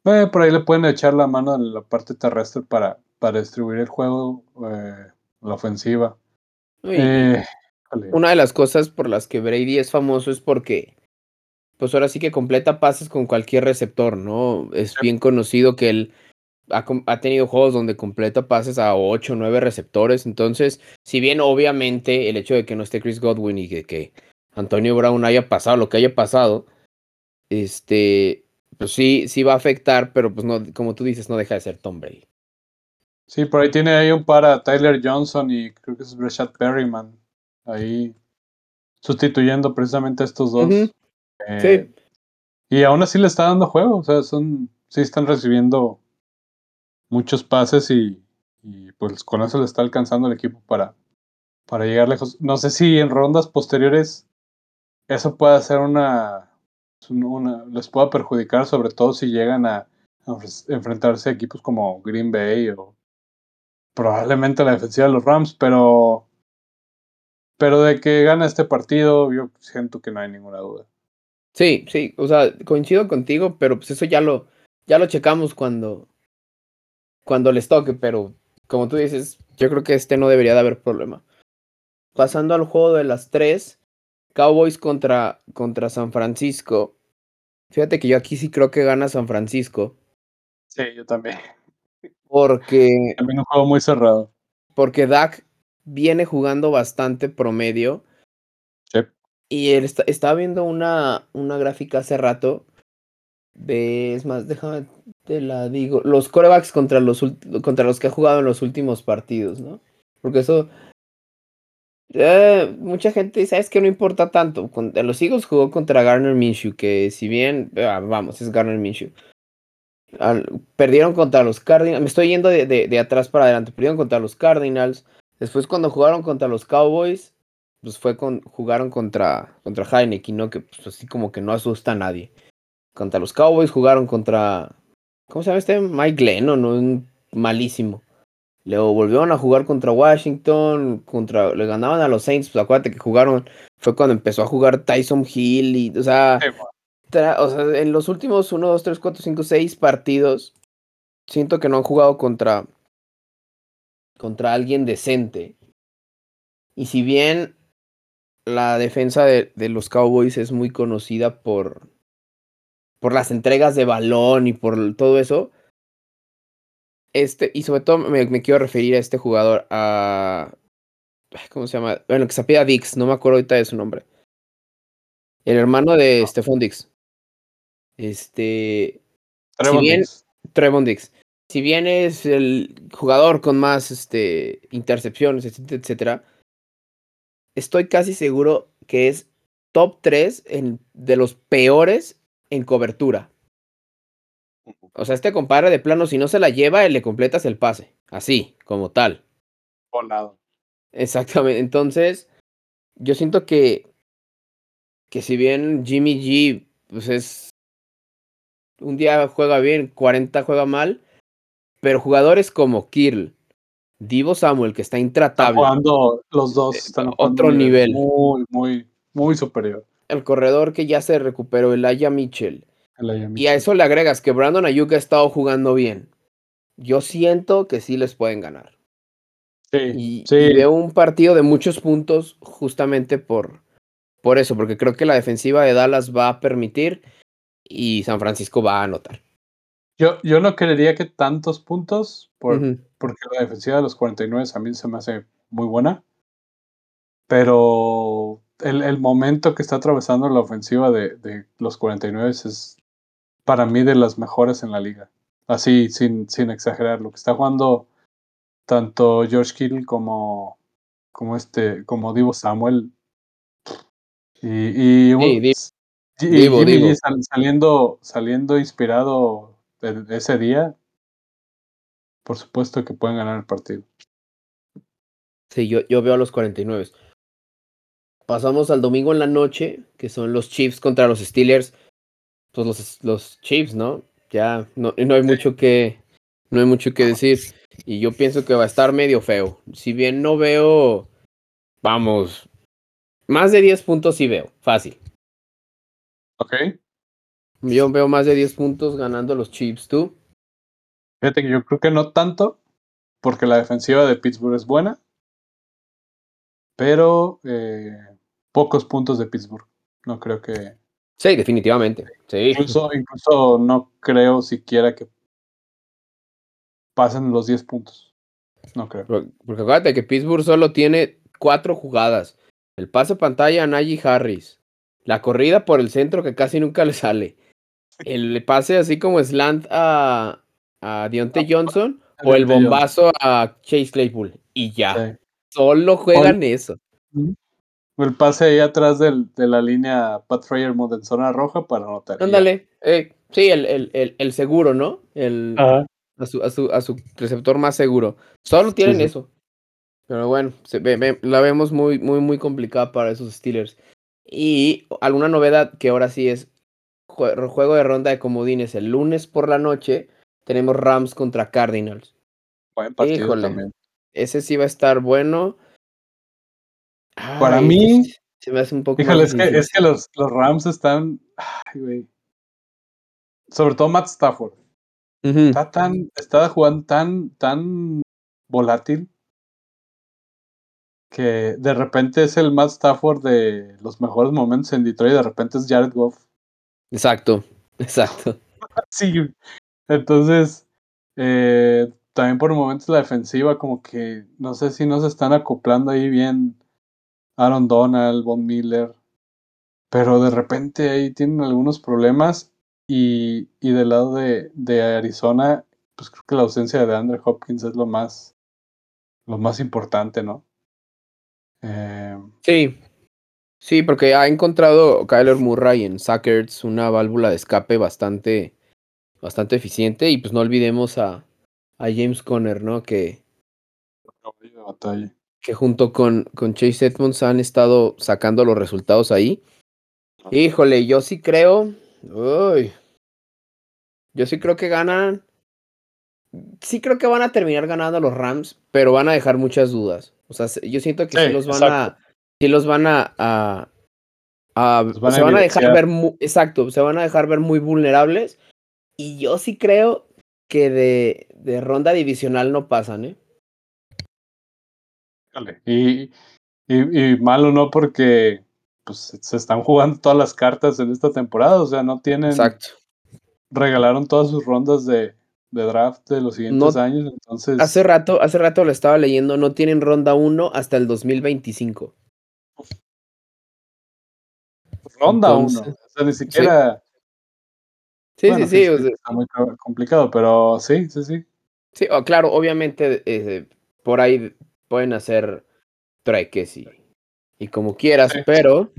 Eh, por ahí le pueden echar la mano en la parte terrestre para, para distribuir el juego, eh, la ofensiva. Eh. Una de las cosas por las que Brady es famoso es porque, pues ahora sí que completa pases con cualquier receptor, ¿no? Es bien conocido que él ha, tenido juegos donde completa pases a 8 o 9 receptores. Entonces, si bien obviamente el hecho de que no esté Chris Godwin y que, que Antonio Brown haya pasado lo que haya pasado, este, pues sí, sí va a afectar, pero pues no, como tú dices, no deja de ser Tom Brady. Sí, por ahí tiene ahí un par a Tyler Johnson y creo que es Rashad Perryman. Ahí sustituyendo precisamente a estos dos. Ujú, Eh. Y aún así le está dando juego. O sea, son, sí están recibiendo muchos pases y, y pues con eso le está alcanzando el equipo para, para llegar lejos. No sé si en rondas posteriores eso pueda ser una, una les pueda perjudicar, sobre todo si llegan a, a enfrentarse a equipos como Green Bay o probablemente la defensiva de los Rams, pero pero de que gana este partido, yo siento que no hay ninguna duda. Sí, sí, o sea, coincido contigo, pero pues eso ya lo, ya lo checamos cuando, cuando les toque, pero como tú dices, yo creo que este no debería de haber problema. Pasando al juego de las tres, Cowboys contra, contra San Francisco. Fíjate que yo aquí sí creo que gana San Francisco, Sí, yo también. porque, También un juego muy cerrado. porque Dak viene jugando bastante promedio. Y él estaba viendo una, una gráfica hace rato. De, es más, déjame te la digo. Los corebacks contra los, contra los que ha jugado en los últimos partidos, ¿no? Porque eso. eh, mucha gente dice, es que no importa tanto. Con, los Eagles jugó contra Garner Minshew, que si bien, ah, vamos, es Garner Minshew. Perdieron contra los Cardinals. Me estoy yendo de, de atrás para adelante. Perdieron contra los Cardinals. Después, cuando jugaron contra los Cowboys, pues fue con, jugaron contra, contra Heineken, ¿no? Que pues así como que no asusta a nadie. Contra los Cowboys jugaron contra. ¿Cómo se llama este? Mike Lennon, ¿no? Un malísimo. Luego volvieron a jugar contra Washington, contra, le ganaban a los Saints, pues acuérdate que jugaron, fue cuando empezó a jugar Tyson Hill y, o sea, Sí, bueno. tra- o sea, en los últimos 1, 2, 3, 4, 5, 6 partidos, siento que no han jugado contra, contra alguien decente. Y si bien la defensa de, de los Cowboys es muy conocida por, por las entregas de balón y por todo eso, este, y sobre todo me, me quiero referir a este jugador, a... ¿Cómo se llama? Bueno, que se apellida Dix, no me acuerdo ahorita de su nombre. El hermano de Stephon Dix. Este... Trevon bien- Diggs. Trevon Dix. Si bien es el jugador con más este, intercepciones, etcétera, etcétera, estoy casi seguro que es top 3 en, de los peores en cobertura. O sea, este compadre de plano, si no se la lleva, le completas el pase. Así, como tal. Volado. Exactamente. Entonces, yo siento que, que si bien Jimmy G, pues es. Un día juega bien, 40 juega mal. Pero jugadores como Kirl, Divo Samuel, que está intratable. Están jugando los dos. Están jugando otro nivel. Muy, muy, muy superior. El corredor que ya se recuperó, el Aya Mitchell. Mitchell. Y a eso le agregas que Brandon Ayuk ha estado jugando bien. Yo siento que sí les pueden ganar. Sí, y, veo un partido de muchos puntos justamente por, por eso, porque creo que la defensiva de Dallas va a permitir y San Francisco va a anotar. Yo, yo no creería que tantos puntos, por, porque la defensiva de los 49 a mí se me hace muy buena, pero el, el momento que está atravesando la ofensiva de, de, los 49 es para mí de las mejores en la liga. Así, sin, sin exagerar, lo que está jugando tanto George Kittle como, como este, como Divo Samuel. Y, y, Jimmy saliendo, saliendo inspirado de, ese día, por supuesto que pueden ganar el partido. Sí, yo, yo veo a los 49. Pasamos al domingo en la noche, que son los Chiefs contra los Steelers. Pues los, los Chiefs, ¿no? Ya no, no hay mucho que no hay mucho que decir. Y yo pienso que va a estar medio feo. Si bien no veo, vamos, más de 10 puntos sí veo, fácil. Ok. Yo veo más de 10 puntos ganando los Chiefs, ¿tú? Fíjate que yo creo que no tanto, porque la defensiva de Pittsburgh es buena, pero eh, pocos puntos de Pittsburgh. No creo que. Sí, definitivamente. Sí. Incluso, incluso no creo siquiera que pasen los 10 puntos. No creo. Porque, acuérdate que Pittsburgh solo tiene cuatro jugadas. El pase pantalla a Najee Harris. La corrida por el centro que casi nunca le sale. El pase así como slant a, a Deontay Johnson. o el bombazo a Chase Claypool. Y ya. Solo juegan eso. El pase ahí atrás del, de la línea Pat Fryer en zona roja para anotar. Ándale. Eh, sí, el, el, el, seguro, ¿no? El, a su, a su, a su receptor más seguro. Solo tienen eso. Pero bueno, se ve, la vemos muy, muy, muy complicada para esos Steelers. Y alguna novedad que ahora sí es juego de ronda de comodines el lunes por la noche. Tenemos Rams contra Cardinals. Buen partido Híjole, también. Ese sí va a estar bueno. Para mí. Se me hace un poco. Híjole, es que, es que los, los Rams están. Ay, güey. Sobre todo Matt Stafford. Está tan, está jugando tan, tan volátil que de repente es el Matt Stafford de los mejores momentos en Detroit y de repente es Jared Goff. Exacto, (laughs) exacto. sí, entonces eh, también por momentos la defensiva como que no sé si no se están acoplando ahí bien Aaron Donald, Von Miller, pero de repente ahí tienen algunos problemas y, y del lado de, de, Arizona, pues creo que la ausencia de Andre Hopkins es lo más, lo más importante, ¿no? Eh, sí, sí, porque ha encontrado Kyler Murray en Sackers una válvula de escape bastante, bastante eficiente y pues no olvidemos a, a James Conner, ¿no? Que, que junto con, con Chase Edmonds han estado sacando los resultados ahí. Híjole, yo sí creo. Uy, yo sí creo que ganan. Sí creo que van a terminar ganando los Rams, pero van a dejar muchas dudas. O sea, yo siento que sí, los van a. Sí los van a. a, se van a dejar ver muy, exacto, se van a dejar ver muy vulnerables. Y yo sí creo que de, de ronda divisional no pasan, ¿eh? Y, y, y malo no porque pues, se están jugando todas las cartas en esta temporada, o sea, no tienen Exacto regalaron todas sus rondas de, de draft de los siguientes años, entonces... Hace rato, hace rato lo estaba leyendo, no tienen ronda 1 hasta el 2025. Ronda 1, o sea, ni siquiera... Sí, sí, sí. está muy complicado, pero sí, sí, sí. Sí, claro, obviamente eh, por ahí pueden hacer treques y, y como quieras, pero...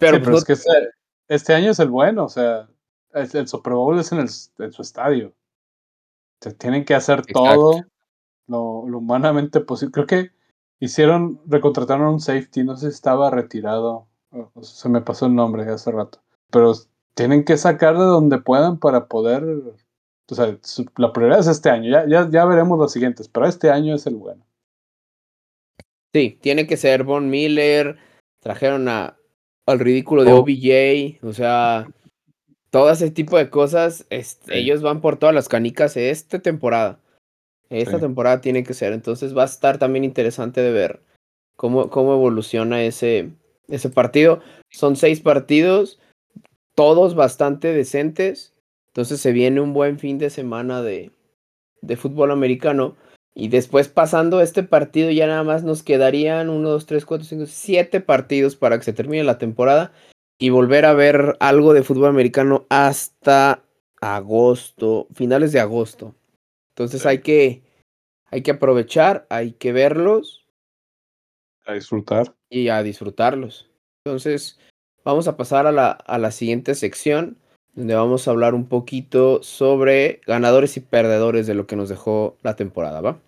Pero, pues es que este, este año es el bueno, o sea el Super Bowl es en, el, en su estadio. Se tienen que hacer todo lo, humanamente posible. Creo que hicieron, recontrataron un safety, no sé si estaba retirado, se me pasó el nombre hace rato, pero tienen que sacar de donde puedan para poder, o sea, la prioridad es este año, ya, ya, ya veremos los siguientes, pero este año es el bueno. Sí, tiene que ser Von Miller, trajeron a, al ridículo de oh. OBJ, o sea, todo ese tipo de cosas, este, ellos van por todas las canicas esta temporada. Esta temporada tiene que ser, entonces va a estar también interesante de ver cómo, cómo evoluciona ese, ese partido. Son seis partidos, todos bastante decentes, entonces se viene un buen fin de semana de, de fútbol americano. Y después pasando este partido ya nada más nos quedarían 1, 2, 3, 4, 5, 7 partidos para que se termine la temporada y volver a ver algo de fútbol americano hasta agosto, finales de agosto. Entonces hay que hay que aprovechar, hay que verlos a disfrutar y a disfrutarlos. Entonces, vamos a pasar a la, a la siguiente sección donde vamos a hablar un poquito sobre ganadores y perdedores de lo que nos dejó la temporada, ¿va?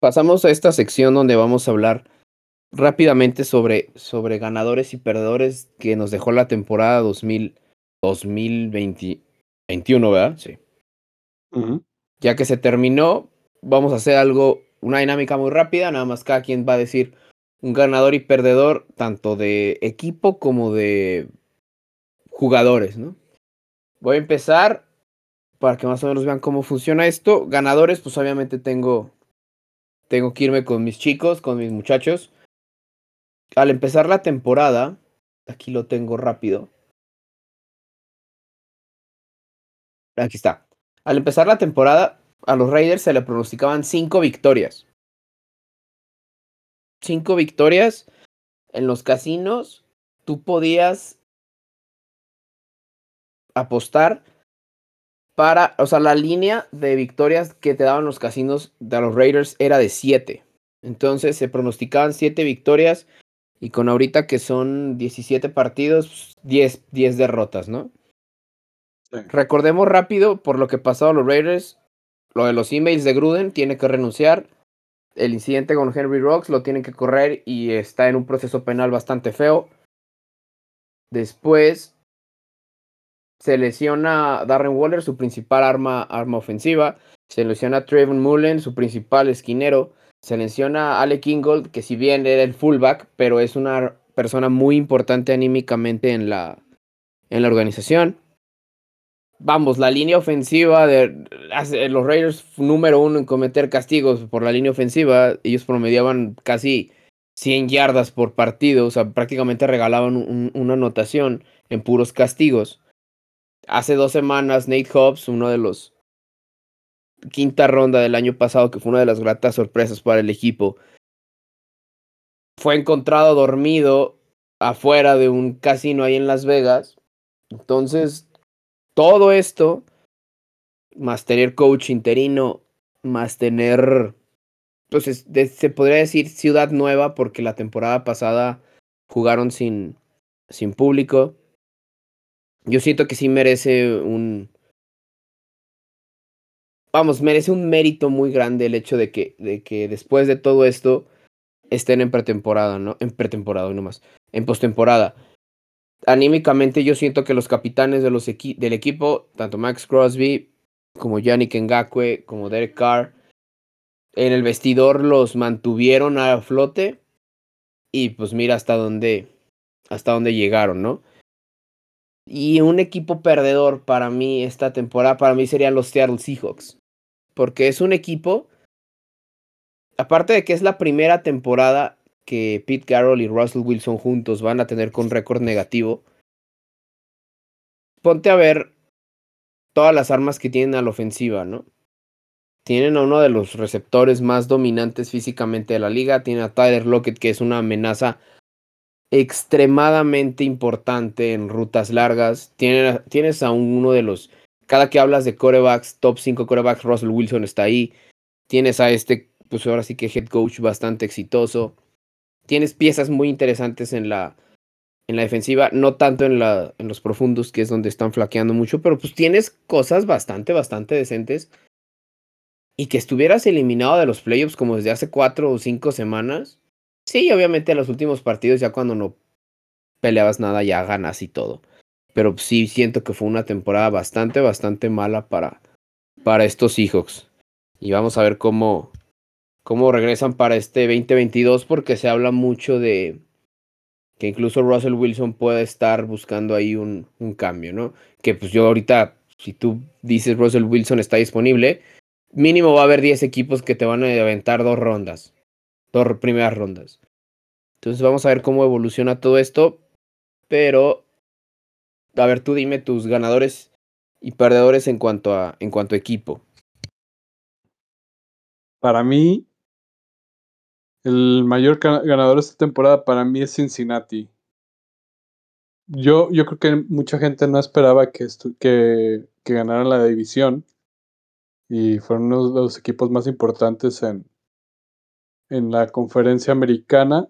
Pasamos a esta sección donde vamos a hablar rápidamente sobre, sobre ganadores y perdedores que nos dejó la temporada 2000, 2021, ¿verdad? Sí. Ya que se terminó, vamos a hacer algo, una dinámica muy rápida, nada más cada quien va a decir un ganador y perdedor tanto de equipo como de jugadores, ¿no? Voy a empezar para que más o menos vean cómo funciona esto. Ganadores, pues obviamente tengo tengo que irme con mis chicos, con mis muchachos. Al empezar la temporada, aquí lo tengo rápido. Aquí está. Al empezar la temporada, a los Raiders se le pronosticaban cinco victorias cinco victorias en los casinos, tú podías apostar para, o sea, la línea de victorias que te daban los casinos de los Raiders era de siete. Entonces se pronosticaban siete victorias y con ahorita que son 17 partidos, 10, 10 derrotas, ¿no? Recordemos rápido por lo que pasó a los Raiders, lo de los emails de Gruden, tiene que renunciar el incidente con Henry Rocks lo tienen que correr y está en un proceso penal bastante feo. Después se lesiona Darren Waller, su principal arma, arma ofensiva. Se lesiona Trayvon Mullen, su principal esquinero. Se lesiona Alec Ingold, que si bien era el fullback, pero es una persona muy importante anímicamente en la, en la organización vamos, la línea ofensiva de los Raiders número uno en cometer castigos por la línea ofensiva, ellos promediaban casi 100 yardas por partido, o sea, prácticamente regalaban una anotación en puros castigos. Hace dos semanas, Nate Hobbs, uno de los quinta ronda del año pasado, que fue una de las gratas sorpresas para el equipo, fue encontrado dormido afuera de un casino ahí en Las Vegas. Entonces, todo esto, más tener coach interino, más tener, pues se podría decir ciudad nueva porque la temporada pasada jugaron sin, sin público. Yo siento que sí merece un... Vamos, merece un mérito muy grande el hecho de que, de que después de todo esto estén en pretemporada, ¿no? En pretemporada, no más. En postemporada anímicamente yo siento que los capitanes de los del equipo, tanto Max Crosby como Yannick Ngakwe, como Derek Carr, en el vestidor los mantuvieron a flote y pues mira hasta dónde hasta dónde llegaron, ¿no? Y un equipo perdedor para mí esta temporada para mí serían los Seattle Seahawks, porque es un equipo aparte de que es la primera temporada que Pete Carroll y Russell Wilson juntos van a tener con récord negativo, ponte a ver todas las armas que tienen a la ofensiva, ¿no? Tienen a uno de los receptores más dominantes físicamente de la liga, tienen a Tyler Lockett, que es una amenaza extremadamente importante en rutas largas. tienes a uno de los, cada que hablas de corebacks, top 5 corebacks, Russell Wilson está ahí. Tienes a este, pues ahora sí que head coach bastante exitoso. Tienes piezas muy interesantes en la, en la defensiva, no tanto en, la, en los profundos, que es donde están flaqueando mucho, pero pues tienes cosas bastante, bastante decentes. Y que estuvieras eliminado de los playoffs como desde hace cuatro o cinco semanas. Sí, obviamente en los últimos partidos, ya cuando no peleabas nada, ya ganas y todo. Pero sí siento que fue una temporada bastante, bastante mala para, para estos Seahawks. Y vamos a ver cómo, cómo regresan para este 2022, porque se habla mucho de, que incluso Russell Wilson puede estar buscando ahí un, un cambio, ¿no? Que pues yo ahorita, si tú dices Russell Wilson está disponible, mínimo va a haber 10 equipos que te van a aventar dos rondas, dos primeras rondas. Entonces vamos a ver cómo evoluciona todo esto, pero a ver, tú dime tus ganadores y perdedores en cuanto a en cuanto a equipo. Para mí, el mayor ganador de esta temporada para mí es Cincinnati. Yo, yo creo que mucha gente no esperaba que, que, ganaran la división y fueron uno de los equipos más importantes en, en la conferencia americana.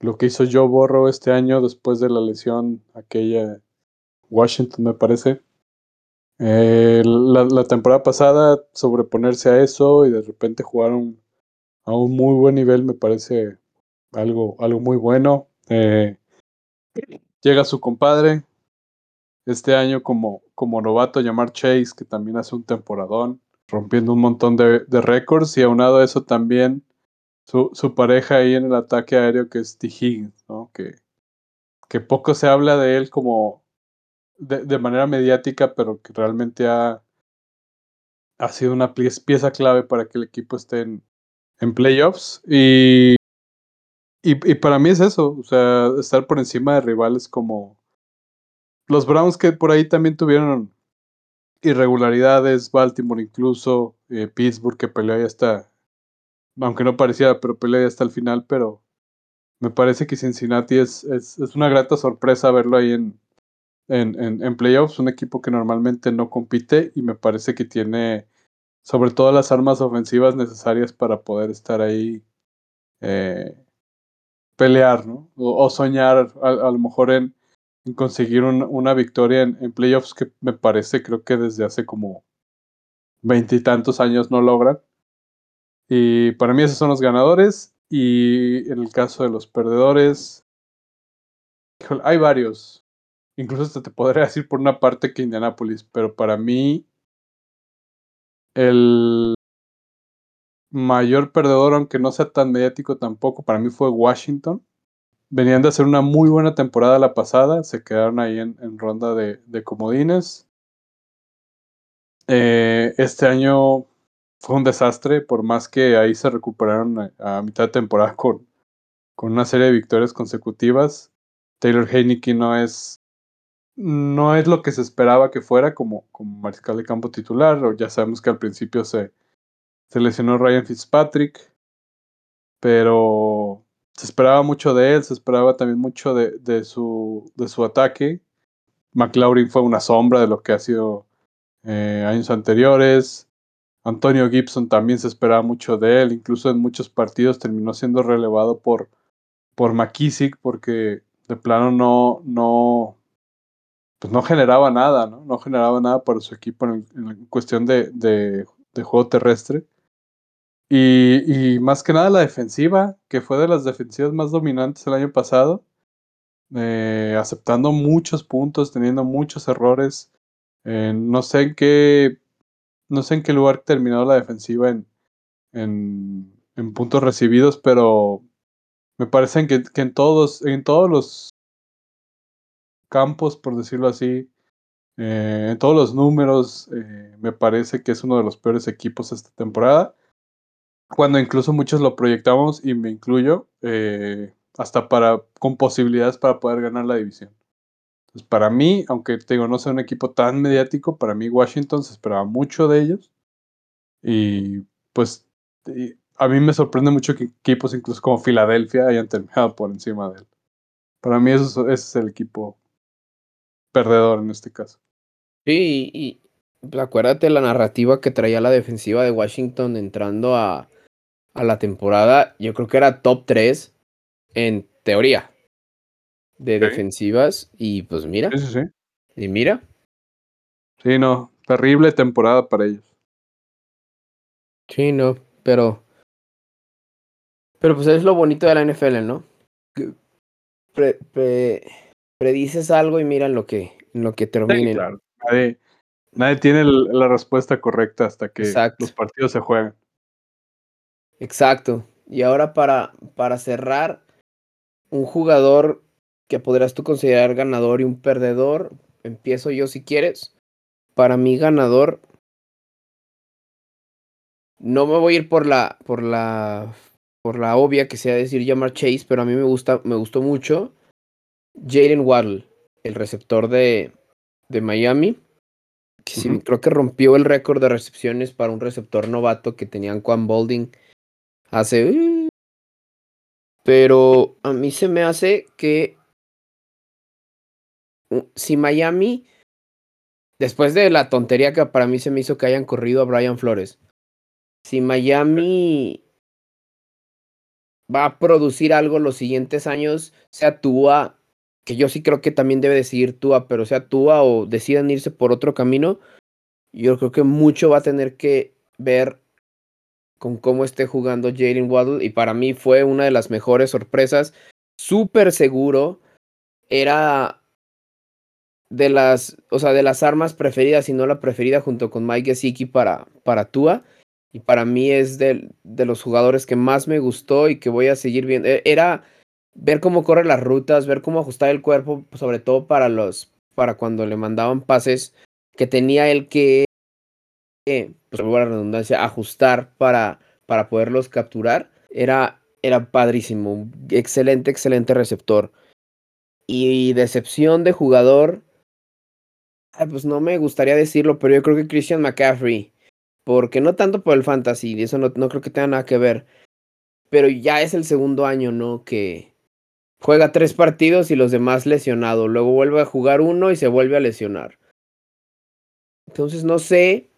Lo que hizo Joe Borro este año después de la lesión aquella Washington me parece. Eh, la, la, temporada pasada sobreponerse a eso y de repente jugaron a un muy buen nivel me parece algo, algo muy bueno. Eh, llega su compadre este año como, como novato, llamar Chase, que también hace un temporadón, rompiendo un montón de, de récords y aunado a eso también su, su, pareja ahí en el ataque aéreo que es T. Higgins, ¿no? que, que poco se habla de él como de, de manera mediática, pero que realmente ha, ha sido una pieza clave para que el equipo esté en, en playoffs. Y, y, y, para mí es eso, o sea, estar por encima de rivales como los Browns que por ahí también tuvieron irregularidades, Baltimore incluso, eh, Pittsburgh que peleó ya hasta, aunque no parecía, pero peleó ya hasta el final, pero me parece que Cincinnati es, es, es una grata sorpresa verlo ahí en, en, en, en playoffs, un equipo que normalmente no compite y me parece que tiene sobre todo las armas ofensivas necesarias para poder estar ahí, eh, pelear, ¿no? O, soñar a, a, lo mejor en, conseguir un, una victoria en, en, playoffs que me parece, creo que desde hace como veintitantos años no logran. Y para mí esos son los ganadores. Y en el caso de los perdedores, hay varios. Incluso te podría decir por una parte que Indianapolis, pero para mí el mayor perdedor, aunque no sea tan mediático tampoco, para mí fue Washington. Venían de hacer una muy buena temporada la pasada, se quedaron ahí en, ronda de, comodines. Eh, este año fue un desastre, por más que ahí se recuperaron a, a, mitad de temporada con, con una serie de victorias consecutivas. Taylor Heineke no es no es lo que se esperaba que fuera como, como mariscal de campo titular. Ya sabemos que al principio se, se lesionó Ryan Fitzpatrick, pero se esperaba mucho de él, se esperaba también mucho de, de, su, de su ataque. McLaurin fue una sombra de lo que ha sido eh, años anteriores. Antonio Gibson también se esperaba mucho de él, incluso en muchos partidos terminó siendo relevado por, por McKissick porque de plano no, no, pues no generaba nada, ¿no? No generaba nada para su equipo en, en cuestión de, de, juego terrestre. Y, y, más que nada la defensiva, que fue de las defensivas más dominantes el año pasado, eh, aceptando muchos puntos, teniendo muchos errores. Eh, no sé en qué, no sé en qué lugar terminó la defensiva en, en, en puntos recibidos, pero me parece que, que en todos, en todos los campos, por decirlo así, eh, en todos los números, eh, me parece que es uno de los peores equipos esta temporada. Cuando incluso muchos lo proyectamos, y me incluyo, eh, hasta para, con posibilidades para poder ganar la división. Entonces, para mí, aunque te no sea un equipo tan mediático, para mí Washington se esperaba mucho de ellos. Y pues a mí me sorprende mucho que equipos incluso como Filadelfia hayan terminado por encima de él. Para mí eso, ese es el equipo perdedor en este caso. Sí, y, y acuérdate la narrativa que traía la defensiva de Washington entrando a, a la temporada. Yo creo que era top 3 En teoría. De defensivas. Y pues mira. Sí, sí, sí. Y mira. Sí, no. Terrible temporada para ellos. Sí, no. Pero. Pero pues es lo bonito de la NFL, ¿no? Predices algo y mira lo que, lo que termine. claro. Nadie, tiene la respuesta correcta hasta que los partidos se juegan. Exacto. Y ahora para, para cerrar, un jugador que podrás tú considerar ganador y un perdedor. Empiezo yo si quieres. Para mí ganador. No me voy a ir por la, por la, por la obvia que sea decir Jamar Chase, pero a mí me gusta, me gustó mucho Jalen Waddle, el receptor de, de Miami. Que creo que rompió el récord de recepciones para un receptor novato que tenían Quan Bolding hace. Uh, pero a mí se me hace que si Miami, después de la tontería que para mí se me hizo que hayan corrido a Brian Flores, si Miami va a producir algo los siguientes años, sea Tua, que yo sí creo que también debe decidir Tua, pero sea Tua o decidan irse por otro camino, yo creo que mucho va a tener que ver con cómo esté jugando Jalen Waddle y para mí fue una de las mejores sorpresas, súper seguro, era de las, o sea, de las armas preferidas, y no la preferida junto con Mike Gesicki para, para Tua. Y para mí es de, de los jugadores que más me gustó y que voy a seguir viendo. E, era ver cómo corre las rutas, ver cómo ajustar el cuerpo, sobre todo para los, para cuando le mandaban pases, que tenía él que, eh, pues la redundancia, ajustar para, para poderlos capturar. Era, era padrísimo. Excelente, excelente receptor. Y decepción de jugador, pues no me gustaría decirlo, pero yo creo que Christian McCaffrey, porque no tanto por el fantasy, eso no, no creo que tenga nada que ver, pero ya es el segundo año, ¿no? Que juega tres partidos y los demás lesionado, luego vuelve a jugar uno y se vuelve a lesionar. Entonces no sé,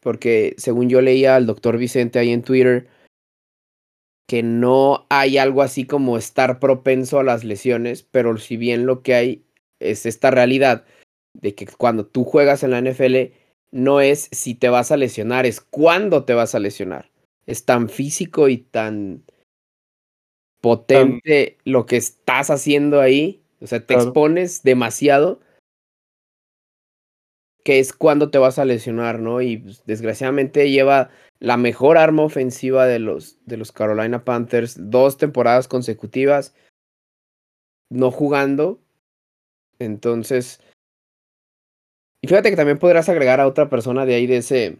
porque según yo leía al doctor Vicente ahí en Twitter, que no hay algo así como estar propenso a las lesiones, pero si bien lo que hay es esta realidad de que cuando tú juegas en la NFL no es si te vas a lesionar, es cuándo te vas a lesionar. Es tan físico y tan potente lo que estás haciendo ahí, o sea, te expones demasiado que es cuando te vas a lesionar, ¿no? Y pues, desgraciadamente lleva la mejor arma ofensiva de los, de los Carolina Panthers, dos temporadas consecutivas no jugando. Entonces, y fíjate que también podrás agregar a otra persona de ahí de ese,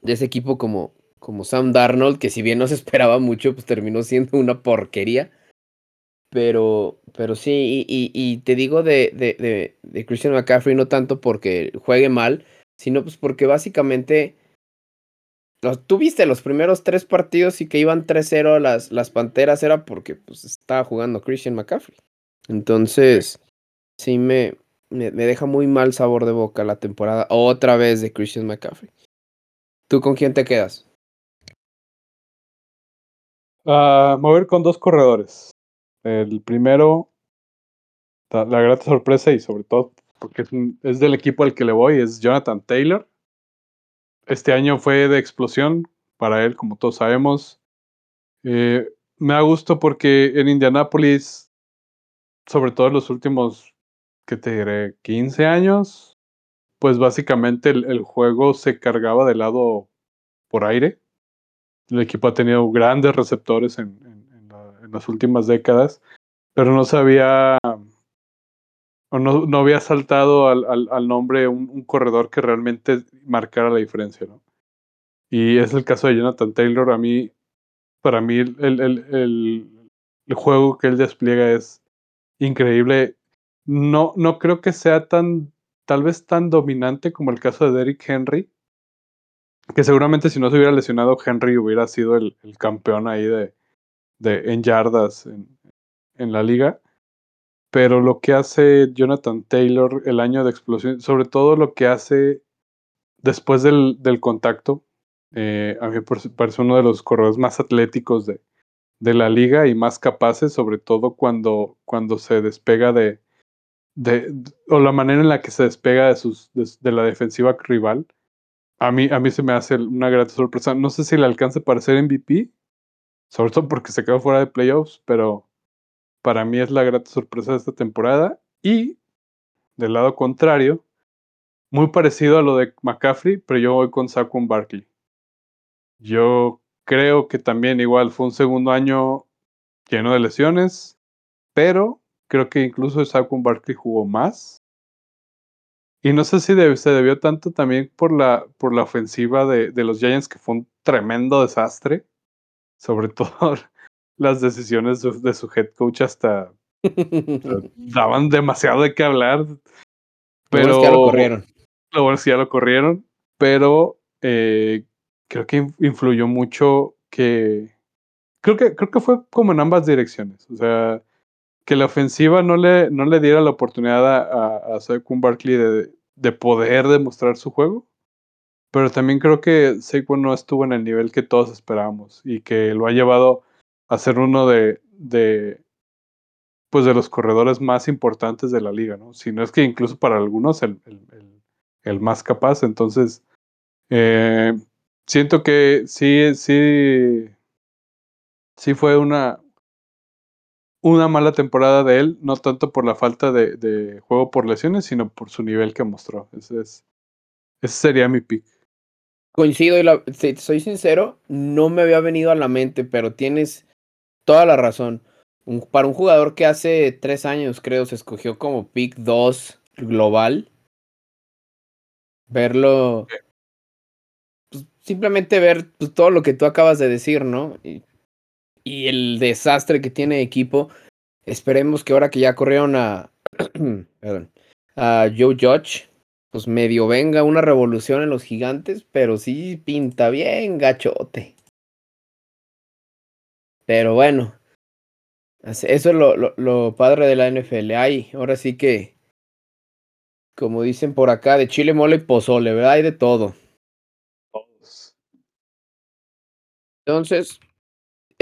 de ese equipo como, como Sam Darnold, que si bien no se (laughs) esperaba mucho, pues terminó siendo una porquería. Pero, pero sí, y, y, te digo de, de, de, Christian McCaffrey no tanto porque juegue mal, sino pues porque básicamente tú viste los primeros tres partidos y que iban 3-0 las, las Panteras era porque pues estaba jugando Christian McCaffrey. Entonces, sí me, me, deja muy mal sabor de boca la temporada otra vez de Christian McCaffrey. ¿Tú con quién te quedas? Uh, mover con dos corredores. El primero, la, gran sorpresa y sobre todo porque es, del equipo al que le voy, es Jonathan Taylor. Este año fue de explosión para él, como todos sabemos. Eh, me da gusto porque en Indianápolis, sobre todo en los últimos que te diré, 15 años, pues básicamente el, juego se cargaba de lado por aire. El equipo ha tenido grandes receptores en, las últimas décadas, pero no sabía o no, no había saltado al, al, nombre un, un, corredor que realmente marcara la diferencia, ¿no? Y es el caso de Jonathan Taylor. A mí, para mí, el, el, el, el juego que él despliega es increíble no, no creo que sea tan, tal vez tan dominante como el caso de Derrick Henry, que seguramente si no se hubiera lesionado Henry hubiera sido el, el campeón ahí de, de en yardas en, en, la liga. Pero lo que hace Jonathan Taylor el año de explosión, sobre todo lo que hace después del, del contacto, eh, a mí me parece uno de los corredores más atléticos de, de la liga y más capaces, sobre todo cuando, cuando se despega de, de, o la manera en la que se despega de, sus, de, la defensiva rival. A mí, a mí se me hace una grata sorpresa. No sé si le alcance para ser MVP, sobre todo porque se quedó fuera de playoffs, pero para mí es la grata sorpresa de esta temporada. Y del lado contrario, muy parecido a lo de McCaffrey, pero yo voy con Saquon Barkley. Yo creo que también igual fue un segundo año lleno de lesiones, pero creo que incluso Saquon Barkley jugó más. Y no sé si se debió tanto también por la, por la ofensiva de, de, los Giants, que fue un tremendo desastre. Sobre (laughs) todo las decisiones de, su head coach hasta (laughs) daban demasiado de qué hablar. Pero lo bueno es que ya lo corrieron. Lo bueno es que ya lo corrieron. Pero eh, creo que influyó mucho que. Creo que, creo que fue como en ambas direcciones. O sea, que la ofensiva no le, no le diera la oportunidad a, a, Barkley de, de, poder demostrar su juego. Pero también creo que Saquon no estuvo en el nivel que todos esperábamos y que lo ha llevado a ser uno de, de, pues de los corredores más importantes de la liga, ¿no? Si no es que incluso para algunos el, el, el, el más capaz. Entonces, eh, siento que sí, sí, sí fue una, una mala temporada de él, no tanto por la falta de, de juego por lesiones, sino por su nivel que mostró. Ese, es, ese sería mi pick. Coincido y la, si soy sincero, no me había venido a la mente, pero tienes toda la razón. Un, para un jugador que hace tres años, creo, se escogió como pick 2 global, verlo, pues, simplemente ver pues, todo lo que tú acabas de decir, ¿no? Y, y el desastre que tiene equipo. Esperemos que ahora que ya corrieron a, (clears throat) a Joe Judge, pues medio venga una revolución en los gigantes, pero sí pinta bien gachote. Pero bueno, eso es lo, lo, lo padre de la NFL. Hay, ahora sí que, como dicen por acá, de chile, mole y pozole, ¿verdad? Hay de todo. Entonces,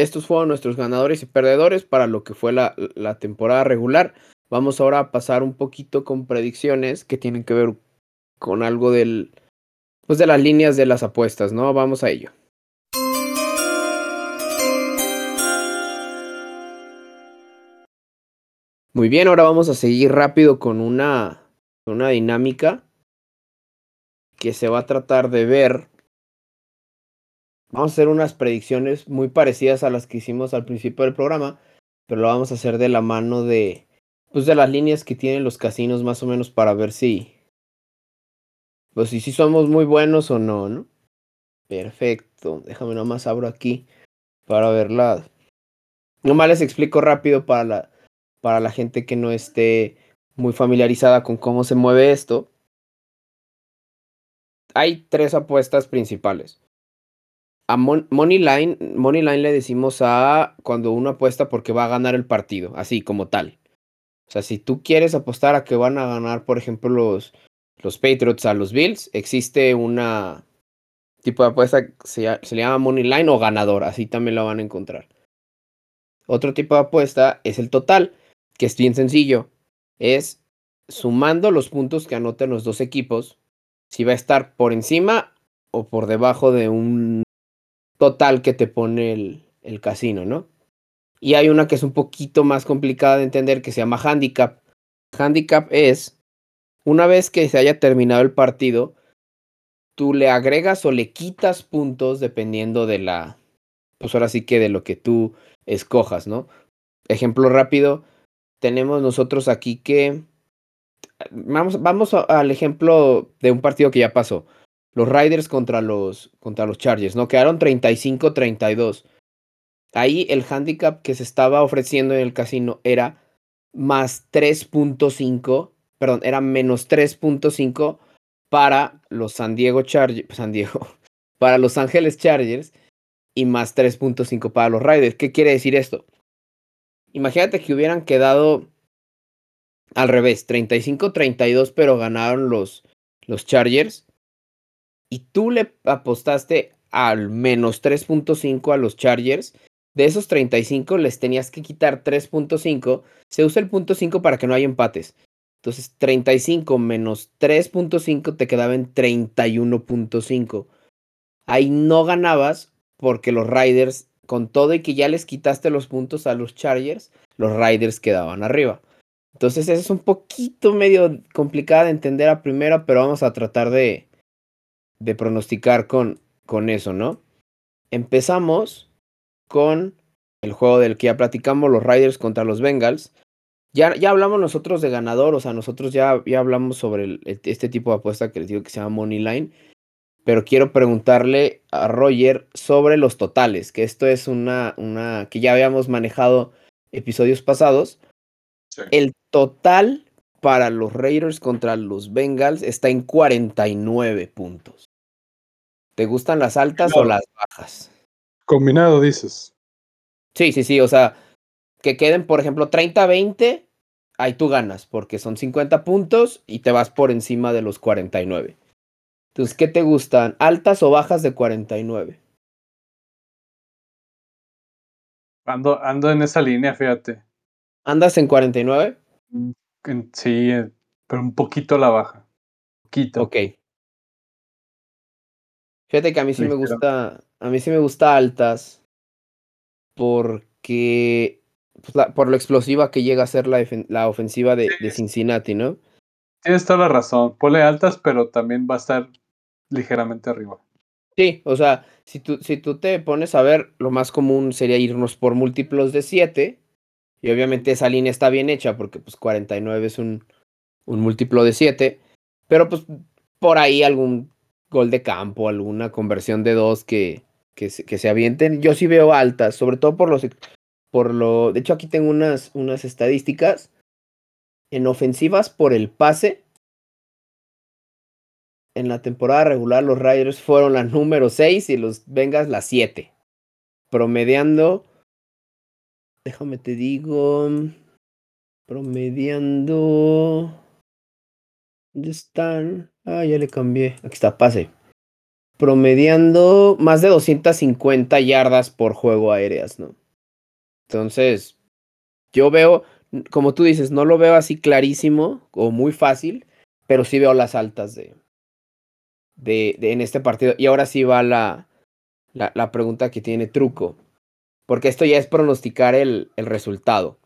estos fueron nuestros ganadores y perdedores para lo que fue la, temporada regular. Vamos ahora a pasar un poquito con predicciones que tienen que ver con algo pues de las líneas de las apuestas, ¿no? Vamos a ello. Muy bien, ahora vamos a seguir rápido con una, una dinámica que se va a tratar de ver Vamos a hacer unas predicciones muy parecidas a las que hicimos al principio del programa, pero lo vamos a hacer de la mano de, pues de las líneas que tienen los casinos más o menos para ver si, pues si, somos muy buenos o no, ¿no? Perfecto, déjame nomás abro aquí para verla. Nomás les explico rápido para la, para la gente que no esté muy familiarizada con cómo se mueve esto. Hay tres apuestas principales a money line, money line le decimos a cuando uno apuesta porque va a ganar el partido, así como tal. O sea, si tú quieres apostar a que van a ganar, por ejemplo, los, los Patriots a los Bills, existe una tipo de apuesta que se, se le llama money line o ganador, así también lo van a encontrar. Otro tipo de apuesta es el total, que es bien sencillo. Es sumando los puntos que anoten los dos equipos, si va a estar por encima o por debajo de un total que te pone el, el casino, ¿no? Y hay una que es un poquito más complicada de entender que se llama handicap. Handicap es, una vez que se haya terminado el partido, tú le agregas o le quitas puntos dependiendo de la, pues ahora sí que de lo que tú escojas, ¿no? Ejemplo rápido, tenemos nosotros aquí que, vamos, vamos al ejemplo de un partido que ya pasó los Riders contra los, contra los Chargers, ¿no? Quedaron 35-32. Ahí el handicap que se estaba ofreciendo en el casino era más 3.5, perdón, era menos 3.5 para los San Diego Chargers, San Diego, (laughs) para los Ángeles Chargers y más 3.5 para los Riders. ¿Qué quiere decir esto? Imagínate que hubieran quedado al revés, 35-32, pero ganaron los, los Chargers y tú le apostaste al menos 3.5 a los Chargers, de esos 35 les tenías que quitar 3.5. Se usa el punto 5 para que no haya empates. Entonces 35 menos 3.5 te quedaba en 31.5. Ahí no ganabas porque los Riders, con todo y que ya les quitaste los puntos a los Chargers, los Riders quedaban arriba. Entonces es un poquito medio complicada de entender a primera, pero vamos a tratar de, de pronosticar con, con eso, ¿no? Empezamos con el juego del que ya platicamos, los Riders contra los Bengals. Ya, ya hablamos nosotros de ganador, o sea, nosotros ya, ya hablamos sobre este tipo de apuesta que les digo que se llama Money Line. Pero quiero preguntarle a Roger sobre los totales, que esto es una, una que ya habíamos manejado episodios pasados. El total para los Raiders contra los Bengals está en 49 puntos. ¿Te gustan las altas o las bajas? Combinado, dices. Sí, sí, sí. O sea, que queden, por ejemplo, 30-20, ahí tú ganas, porque son 50 puntos y te vas por encima de los 49. Entonces, ¿qué te gustan? ¿Altas o bajas de 49? Ando, ando en esa línea, fíjate. ¿Andas en 49? Mm, sí, eh, pero un poquito la baja. Poquito. Ok. Fíjate que a mí sí me gusta, a mí sí me gusta altas porque pues, por lo explosiva que llega a ser la, la ofensiva de, de, Cincinnati, ¿no? Tienes toda la razón. Ponle altas, pero también va a estar ligeramente arriba. Sí, o sea, si tú, si tú te pones a ver, lo más común sería irnos por múltiplos de 7 y obviamente esa línea está bien hecha porque pues 49 es un, un múltiplo de 7. Pero pues por ahí algún gol de campo, alguna conversión de 2 que, que se avienten. Yo sí veo altas, sobre todo por los... Por lo, de hecho, aquí tengo unas, unas estadísticas. En ofensivas por el pase. En la temporada regular los Riders fueron la número 6 y los Vengas la 7. Promediando Déjame te digo. Promediando. ¿Dónde están? Ah, ya le cambié. Aquí está, pase. Promediando más de 250 yardas por juego aéreas, ¿no? Entonces, yo veo, como tú dices, no lo veo así clarísimo o muy fácil, pero sí veo las altas de, de, de en este partido. Y ahora sí va la, la, la pregunta que tiene truco porque esto ya es pronosticar el, el resultado.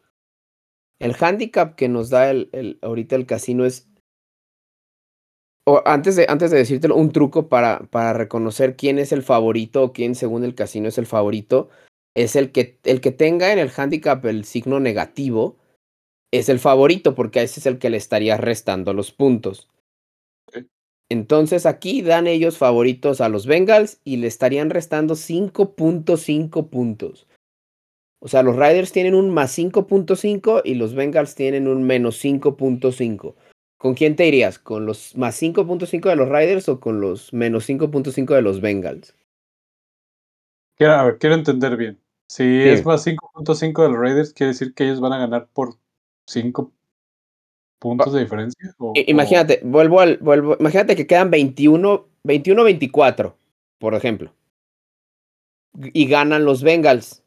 El handicap que nos da el, el, ahorita el casino es, o antes de, antes de decírtelo, un truco para, para reconocer quién es el favorito o quién según el casino es el favorito, es el que, el que tenga en el handicap el signo negativo, es el favorito porque ese es el que le estaría restando los puntos. Entonces aquí dan ellos favoritos a los Bengals y le estarían restando 5.5 puntos. O sea, los Riders tienen un más 5.5 y los Bengals tienen un menos 5.5. ¿Con quién te irías? ¿Con los más 5.5 de los Riders o con los menos 5.5 de los Bengals? Quiero, a ver, quiero entender bien. Si sí. es más 5.5 de los Raiders, ¿quiere decir que ellos van a ganar por 5 puntos de diferencia? O, imagínate, o... vuelvo al. Vuelvo, imagínate que quedan 21, 21-24, por ejemplo. Y ganan los Bengals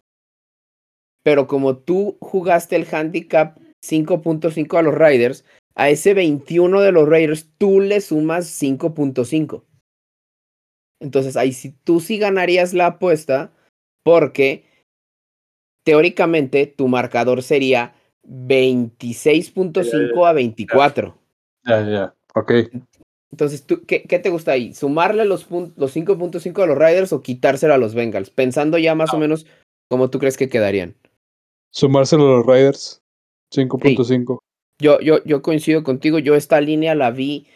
pero como tú jugaste el handicap 5.5 a los Raiders, a ese 21 de los Raiders tú le sumas 5.5. Entonces ahí sí, tú sí ganarías la apuesta porque teóricamente tu marcador sería 26.5 a 24. Ya, ya, ok. Entonces, ¿tú, qué, ¿qué, te gusta ahí? ¿Sumarle los, los 5.5 a los Raiders o quitárselo a los Bengals? Pensando ya más no. o menos cómo tú crees que quedarían. Sumárselo a los Riders. 5.5. Sí. Yo, yo, yo coincido contigo. Yo esta línea la vi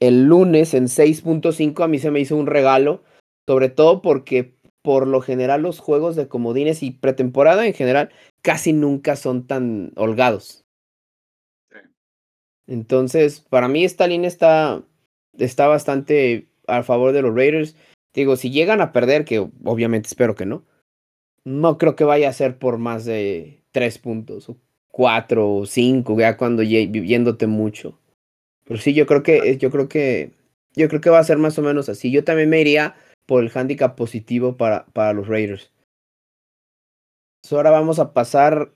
el lunes en 6.5. A mí se me hizo un regalo. Sobre todo porque por lo general los juegos de comodines y pretemporada en general casi nunca son tan holgados. Entonces, para mí esta línea está, está bastante a favor de los Raiders. Digo, si llegan a perder, que obviamente espero que no, no creo que vaya a ser por más de tres puntos, o cuatro o cinco, ya cuando viviéndote mucho. Pero sí, yo creo que, yo creo que, yo creo que va a ser más o menos así. Yo también me iría por el handicap positivo para, para los Raiders. ahora vamos a pasar.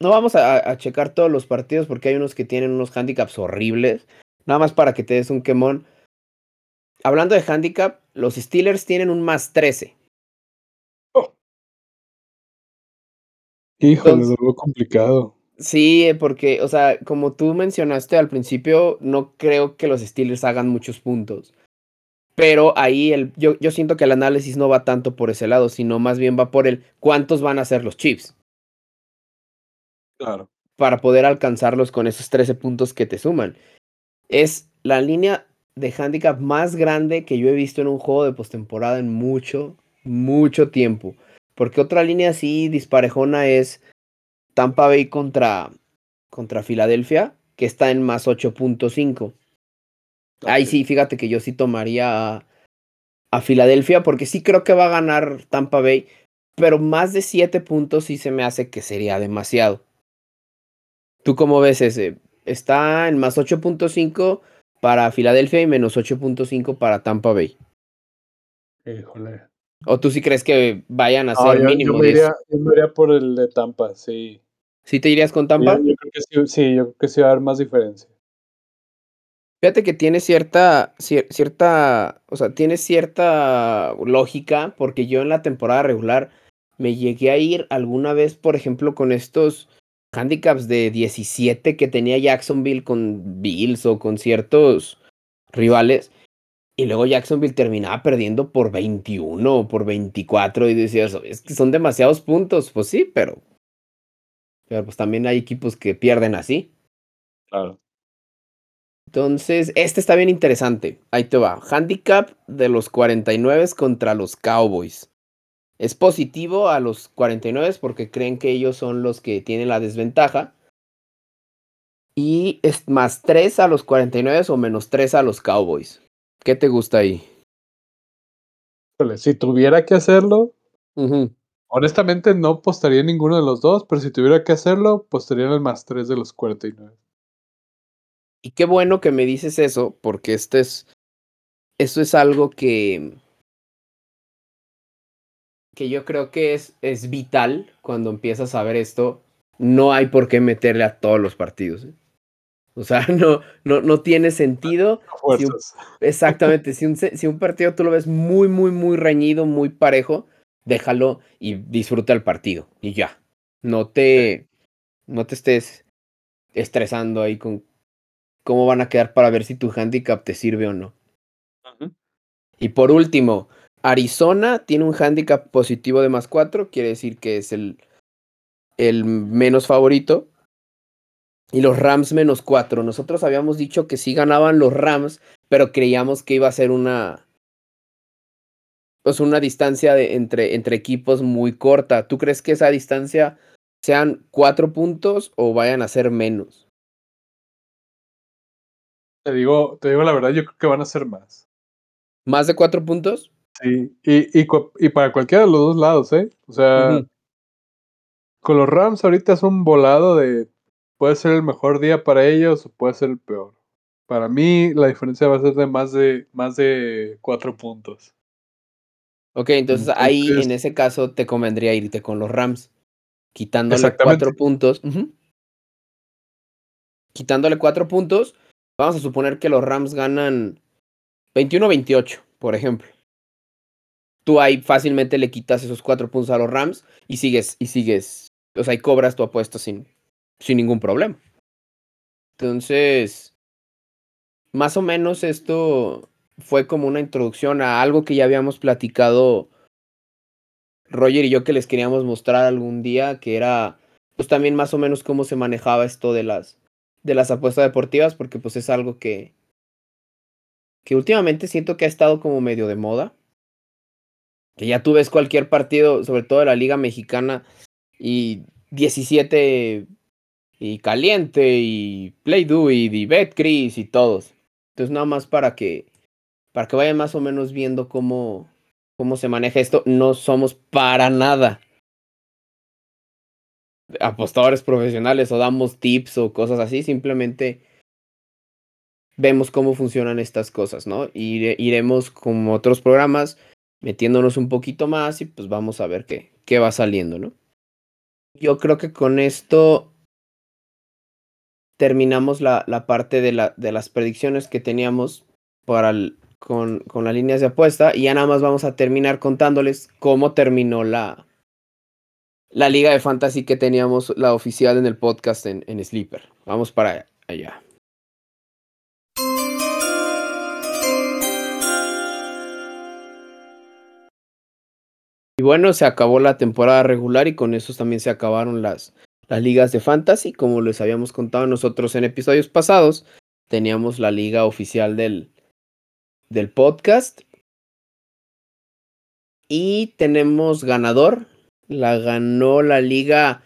No vamos a, a, checar todos los partidos porque hay unos que tienen unos handicaps horribles. Nada más para que te des un quemón. Hablando de handicap, los Steelers tienen un más 13. Oh. Híjole, es algo complicado. Sí, porque, o sea, como tú mencionaste al principio, no creo que los Steelers hagan muchos puntos. Pero ahí el, yo, yo siento que el análisis no va tanto por ese lado, sino más bien va por el cuántos van a ser los Chiefs. Claro. Para poder alcanzarlos con esos 13 puntos que te suman. Es la línea de handicap más grande que yo he visto en un juego de postemporada en mucho, mucho tiempo. Porque otra línea así disparejona es Tampa Bay contra, contra Filadelfia, que está en más 8.5. Ahí sí, fíjate que yo sí tomaría a, a, Filadelfia, porque sí creo que va a ganar Tampa Bay, pero más de 7 puntos sí se me hace que sería demasiado. ¿Tú cómo ves ese? Está en más 8.5 para Filadelfia y menos 8.5 para Tampa Bay. Híjole. ¿O tú sí crees que vayan a ser no, yo, mínimo yo me, iría, yo me iría por el de Tampa, sí. ¿Sí te irías con Tampa? Yo, yo creo que sí, sí, yo creo que sí va a haber más diferencia. Fíjate que tiene cierta, cierta, o sea, tiene cierta lógica, porque yo en la temporada regular me llegué a ir alguna vez, por ejemplo, con estos handicaps de 17 que tenía Jacksonville con Bills o con ciertos rivales. Y luego Jacksonville terminaba perdiendo por 21 o por 24 y decías, es que son demasiados puntos. Pues sí, pero... Pero pues también hay equipos que pierden así. Claro. Entonces, este está bien interesante. Ahí te va. Handicap de los 49 contra los Cowboys. Es positivo a los 49 porque creen que ellos son los que tienen la desventaja. Y es más 3 a los 49 o menos 3 a los Cowboys. ¿Qué te gusta ahí? Si tuviera que hacerlo, uh -huh. honestamente no apostaría en ninguno de los dos, pero si tuviera que hacerlo, apostaría en el más 3 de los 49. Y qué bueno que me dices eso, porque este es. Esto es algo que. que yo creo que es, es vital cuando empiezas a ver esto. No hay por qué meterle a todos los partidos. ¿eh? O sea, (laughs) no, no, no tiene sentido. Si un, (laughs) exactamente, si un, si un partido tú lo ves muy, muy, muy reñido, muy parejo, déjalo y disfruta el partido. Y ya. No te. No te estés estresando ahí con cómo van a quedar para ver si tu handicap te sirve o no. Uh -huh. Y por último, Arizona tiene un handicap positivo de más 4, quiere decir que es el, el menos favorito. Y los Rams menos 4. Nosotros habíamos dicho que sí ganaban los Rams, pero creíamos que iba a ser una. Pues una distancia de, entre, entre equipos muy corta. ¿Tú crees que esa distancia sean 4 puntos o vayan a ser menos? Te digo, te digo la verdad, yo creo que van a ser más. ¿Más de 4 puntos? Sí, y, y, y, para cualquiera de los dos lados, ¿eh? O sea, uh -huh. con los Rams ahorita es un volado de puede ser el mejor día para ellos o puede ser el peor. Para mí la diferencia va a ser de más de más de cuatro puntos. Ok, entonces, entonces ahí en ese caso te convendría irte con los Rams, quitándole cuatro puntos. Uh -huh. Quitándole cuatro puntos, vamos a suponer que los Rams ganan 21-28, por ejemplo. Tú ahí fácilmente le quitas esos cuatro puntos a los Rams y sigues, y sigues, o sea, y cobras tu apuesta sin, sin ningún problema. Entonces, más o menos esto fue como una introducción a algo que ya habíamos platicado Roger y yo que les queríamos mostrar algún día, que era pues también más o menos cómo se manejaba esto de las de las apuestas deportivas, porque pues es algo que que últimamente siento que ha estado como medio de moda. Que ya tú ves cualquier partido, sobre todo de la Liga Mexicana, y 17 y Caliente y Play Do y, y Betcris y todos. Entonces nada más para que para que vayan más o menos viendo cómo cómo se maneja esto, no somos para nada apostadores profesionales o damos tips o cosas así, simplemente vemos cómo funcionan estas cosas, ¿no? Ire, iremos como otros programas metiéndonos un poquito más y pues vamos a ver qué, qué va saliendo, ¿no? yo creo que con esto terminamos la, la parte de, la, de las predicciones que teníamos para con, con las líneas de apuesta y ya nada más vamos a terminar contándoles cómo terminó la, la liga de fantasy que teníamos, la oficial en el podcast en, en Sleeper. Vamos para allá. Y bueno, se acabó la temporada regular y con eso también se acabaron las, las ligas de fantasy. Como les habíamos contado nosotros en episodios pasados, teníamos la liga oficial del, del podcast. Y tenemos ganador. La ganó la liga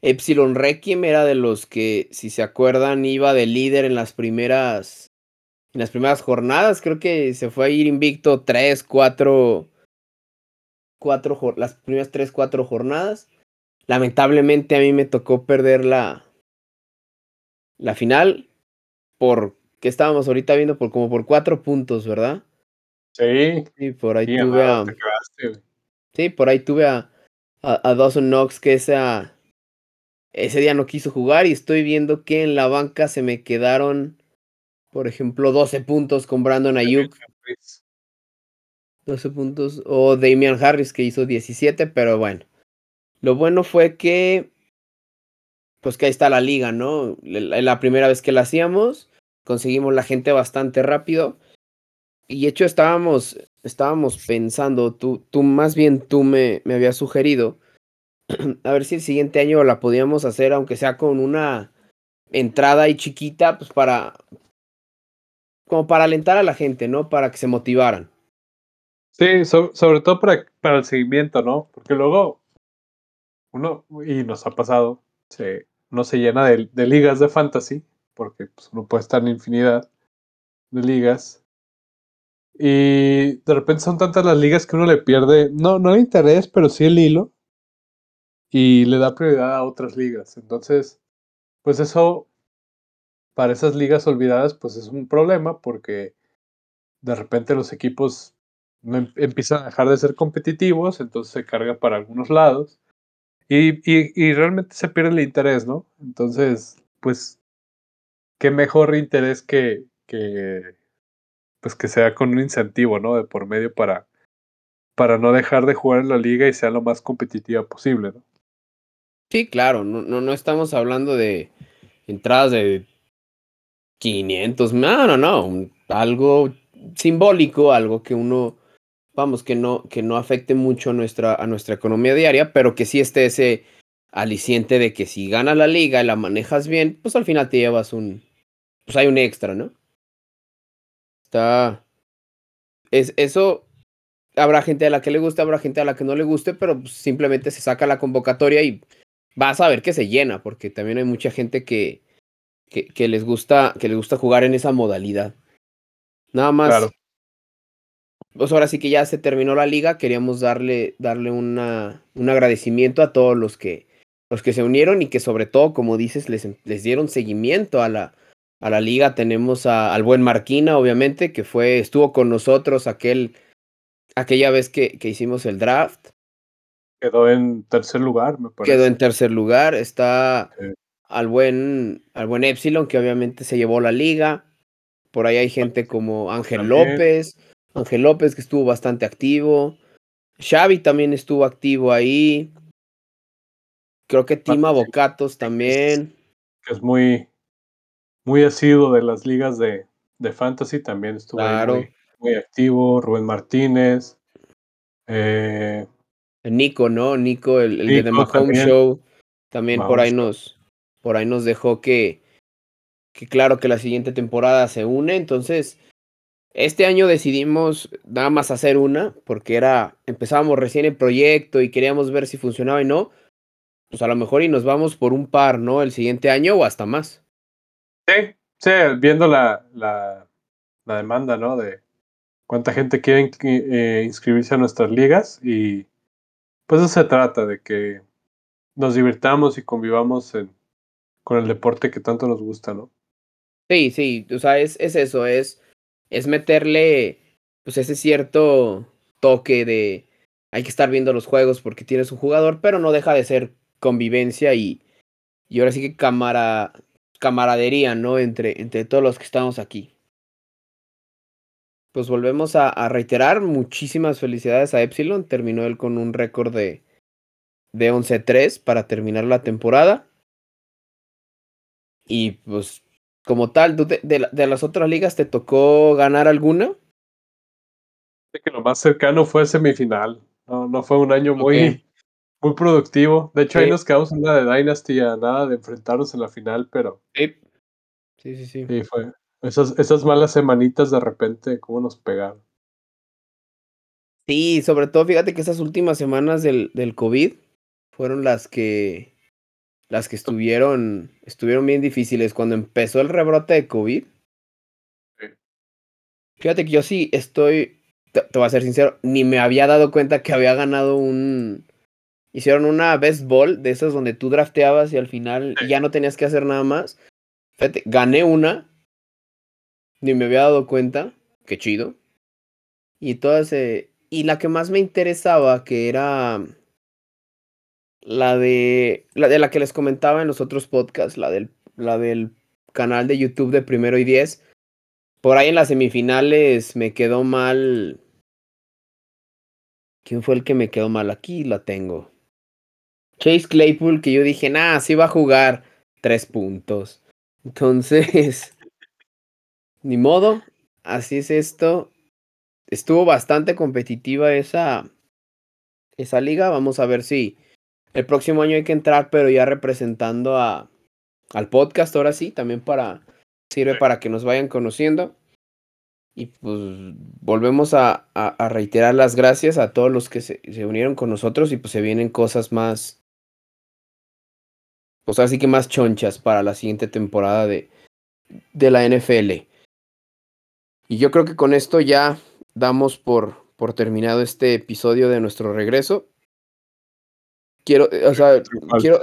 Epsilon Requiem. Era de los que, si se acuerdan, iba de líder en las primeras. En las primeras jornadas. Creo que se fue a ir invicto 3, 4 cuatro, las primeras tres, cuatro jornadas. Lamentablemente a mí me tocó perder la, la final por que estábamos ahorita viendo por como por cuatro puntos, ¿verdad? Sí. Sí, por ahí tuve a. sí, por ahí tuve a, a, Dawson Knox que esa, ese día no quiso jugar y estoy viendo que en la banca se me quedaron, por ejemplo, 12 puntos con Brandon Ayuk. 12 puntos. O Damian Harris que hizo 17, pero bueno. Lo bueno fue que, pues que ahí está la liga, ¿no? La, primera vez que la hacíamos, conseguimos la gente bastante rápido. Y hecho estábamos, estábamos pensando, tú, tú más bien tú me, me habías sugerido, (clears throat) a ver si el siguiente año la podíamos hacer, aunque sea con una entrada ahí chiquita, pues para, como para alentar a la gente, ¿no? Para que se motivaran. Sí, sobre todo para, para el seguimiento, ¿no? Porque luego y nos ha pasado, se, se llena de, ligas de fantasy, porque pues, uno puede estar en infinidad de ligas. Y de repente son tantas las ligas que uno le pierde, no, no el interés, pero sí el hilo. Y le da prioridad a otras ligas. Entonces, pues eso, para esas ligas olvidadas, pues es un problema porque de repente los equipos no empiezan a dejar de ser competitivos, entonces se carga para algunos lados y, y, realmente se pierde el interés, ¿no? Entonces, pues, qué mejor interés que, que, pues que sea con un incentivo, ¿no? De por medio para, para no dejar de jugar en la liga y sea lo más competitiva posible, ¿no? Sí, claro, no, no, no estamos hablando de entradas de 500, no, no, no, algo simbólico, algo que uno vamos, que no, que no afecte mucho a nuestra, a nuestra economía diaria, pero que sí esté ese aliciente de que si ganas la liga y la manejas bien, pues al final te llevas un, pues hay un extra, ¿no? Está, es, eso, habrá gente a la que le guste, habrá gente a la que no le guste, pero pues simplemente se saca la convocatoria y vas a ver que se llena, porque también hay mucha gente que, que, les gusta, que les gusta jugar en esa modalidad. Nada más, pues ahora sí que ya se terminó la liga, queríamos darle, darle una, un agradecimiento a todos los que, los que se unieron y que sobre todo, como dices, les, les dieron seguimiento a la, a la liga. Tenemos a, al buen Marquina, obviamente, que fue, estuvo con nosotros aquel, aquella vez que, que hicimos el draft. Quedó en tercer lugar, me parece. Quedó en tercer lugar. Está al buen, al buen Epsilon, que obviamente se llevó la liga. Por ahí hay gente como Ángel López, Ángel López, que estuvo bastante activo. Xavi también estuvo activo ahí. Creo que Tima Bocatos también. Que es muy, muy asiduo de las ligas de, de fantasy, también estuvo ahí muy, activo. Rubén Martínez. Eh, Nico, ¿no? Nico, el, el de The Mahomes Show. También por ahí nos, por ahí nos dejó que, que claro que la siguiente temporada se une. Entonces, este año decidimos nada más hacer una, porque era, empezábamos recién el proyecto y queríamos ver si funcionaba y no. Pues a lo mejor y nos vamos por un par, ¿no? El siguiente año o hasta más. Sí, sí, viendo la, la, la demanda, ¿no? De cuánta gente quiere eh, inscribirse a nuestras ligas y pues eso se trata, de que nos divirtamos y convivamos con el deporte que tanto nos gusta, ¿no? Sí, sí, o sea, es, es eso, es es meterle pues ese cierto toque de hay que estar viendo los juegos porque tienes un jugador, pero no deja de ser convivencia y, y ahora sí que camara, camaradería, ¿no? Entre, entre todos los que estamos aquí. Pues volvemos a, a reiterar, muchísimas felicidades a Epsilon, terminó él con un récord de, de 11-3 para terminar la temporada. Y pues, como tal, de, de, las otras ligas te tocó ganar alguna? que lo más cercano fue semifinal. No, no fue un año muy, (laughs) muy productivo. De hecho, ahí nos quedamos en la de Dynasty a nada de enfrentarnos en la final, pero. Sí, sí, sí. Sí, fue. Esas, esas malas semanitas de repente, cómo nos pegaron. Sí, sobre todo, fíjate que esas últimas semanas del, del COVID fueron las que las que estuvieron estuvieron bien difíciles cuando empezó el rebrote de COVID. Fíjate que yo sí estoy, te, voy a ser sincero, ni me había dado cuenta que había ganado un hicieron una best ball de esas donde tú drafteabas y al final ya no tenías que hacer nada más. Fíjate, gané una, ni me había dado cuenta, qué chido. Y todas eh, y la que más me interesaba que era la de la de la que les comentaba en los otros podcasts, la del la del canal de YouTube de Primero y Diez. Por ahí en las semifinales me quedó mal. ¿Quién fue el que me quedó mal? Aquí la tengo. Chase Claypool, que yo dije, nah, sí va a jugar tres puntos. Entonces, (laughs) ni modo, así es esto. Estuvo bastante competitiva esa, esa liga. Vamos a ver si el próximo año hay que entrar, pero ya representando a, al podcast, ahora sí, también para sirve para que nos vayan conociendo. Y pues volvemos a, a, reiterar las gracias a todos los que se, se, unieron con nosotros y pues se vienen cosas más, pues así que más chonchas para la siguiente temporada de, de la NFL. Y yo creo que con esto ya damos por, por terminado este episodio de nuestro regreso. Quiero, o sea, quiero,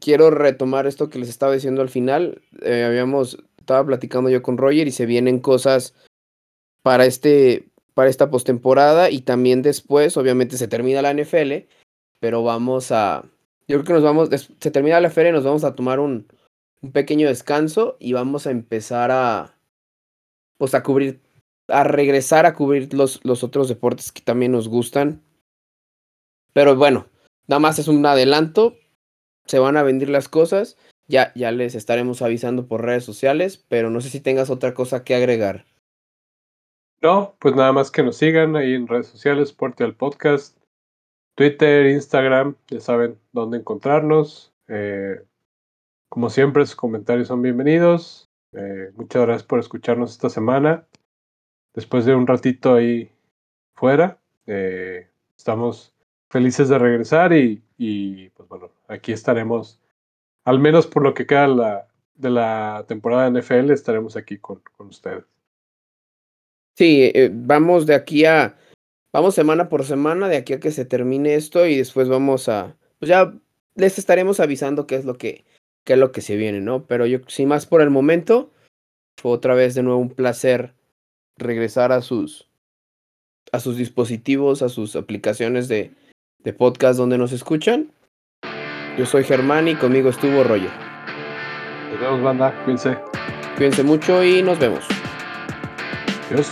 quiero retomar esto que les estaba diciendo al final. Eh, habíamos, estaba platicando yo con Roger y se vienen cosas para este, para esta postemporada y también después, obviamente se termina la NFL, pero vamos a, yo creo que nos vamos, se termina la NFL y nos vamos a tomar un, un pequeño descanso y vamos a empezar a, pues a cubrir, a regresar a cubrir los, los otros deportes que también nos gustan. Pero bueno, Nada más es un adelanto. Se van a vender las cosas. Ya, ya les estaremos avisando por redes sociales, pero no sé si tengas otra cosa que agregar. No, pues nada más que nos sigan ahí en redes sociales, Portal Podcast, Twitter, Instagram, ya saben dónde encontrarnos. Eh, como siempre, sus comentarios son bienvenidos. Eh, muchas gracias por escucharnos esta semana. Después de un ratito ahí fuera, eh, estamos felices de regresar y, y, pues bueno, aquí estaremos, al menos por lo que queda la, de la temporada de NFL, estaremos aquí con, con ustedes. Sí, eh, vamos de aquí a, vamos semana por semana, de aquí a que se termine esto y después vamos a, pues ya les estaremos avisando qué es lo que, qué es lo que se viene, ¿no? Pero yo, sin más por el momento, otra vez de nuevo un placer regresar a sus, a sus dispositivos, a sus aplicaciones de, de podcast donde nos escuchan. Yo soy Germán y conmigo estuvo Roger. Nos vemos, banda. Cuídense. Cuídense mucho y nos vemos. Adiós.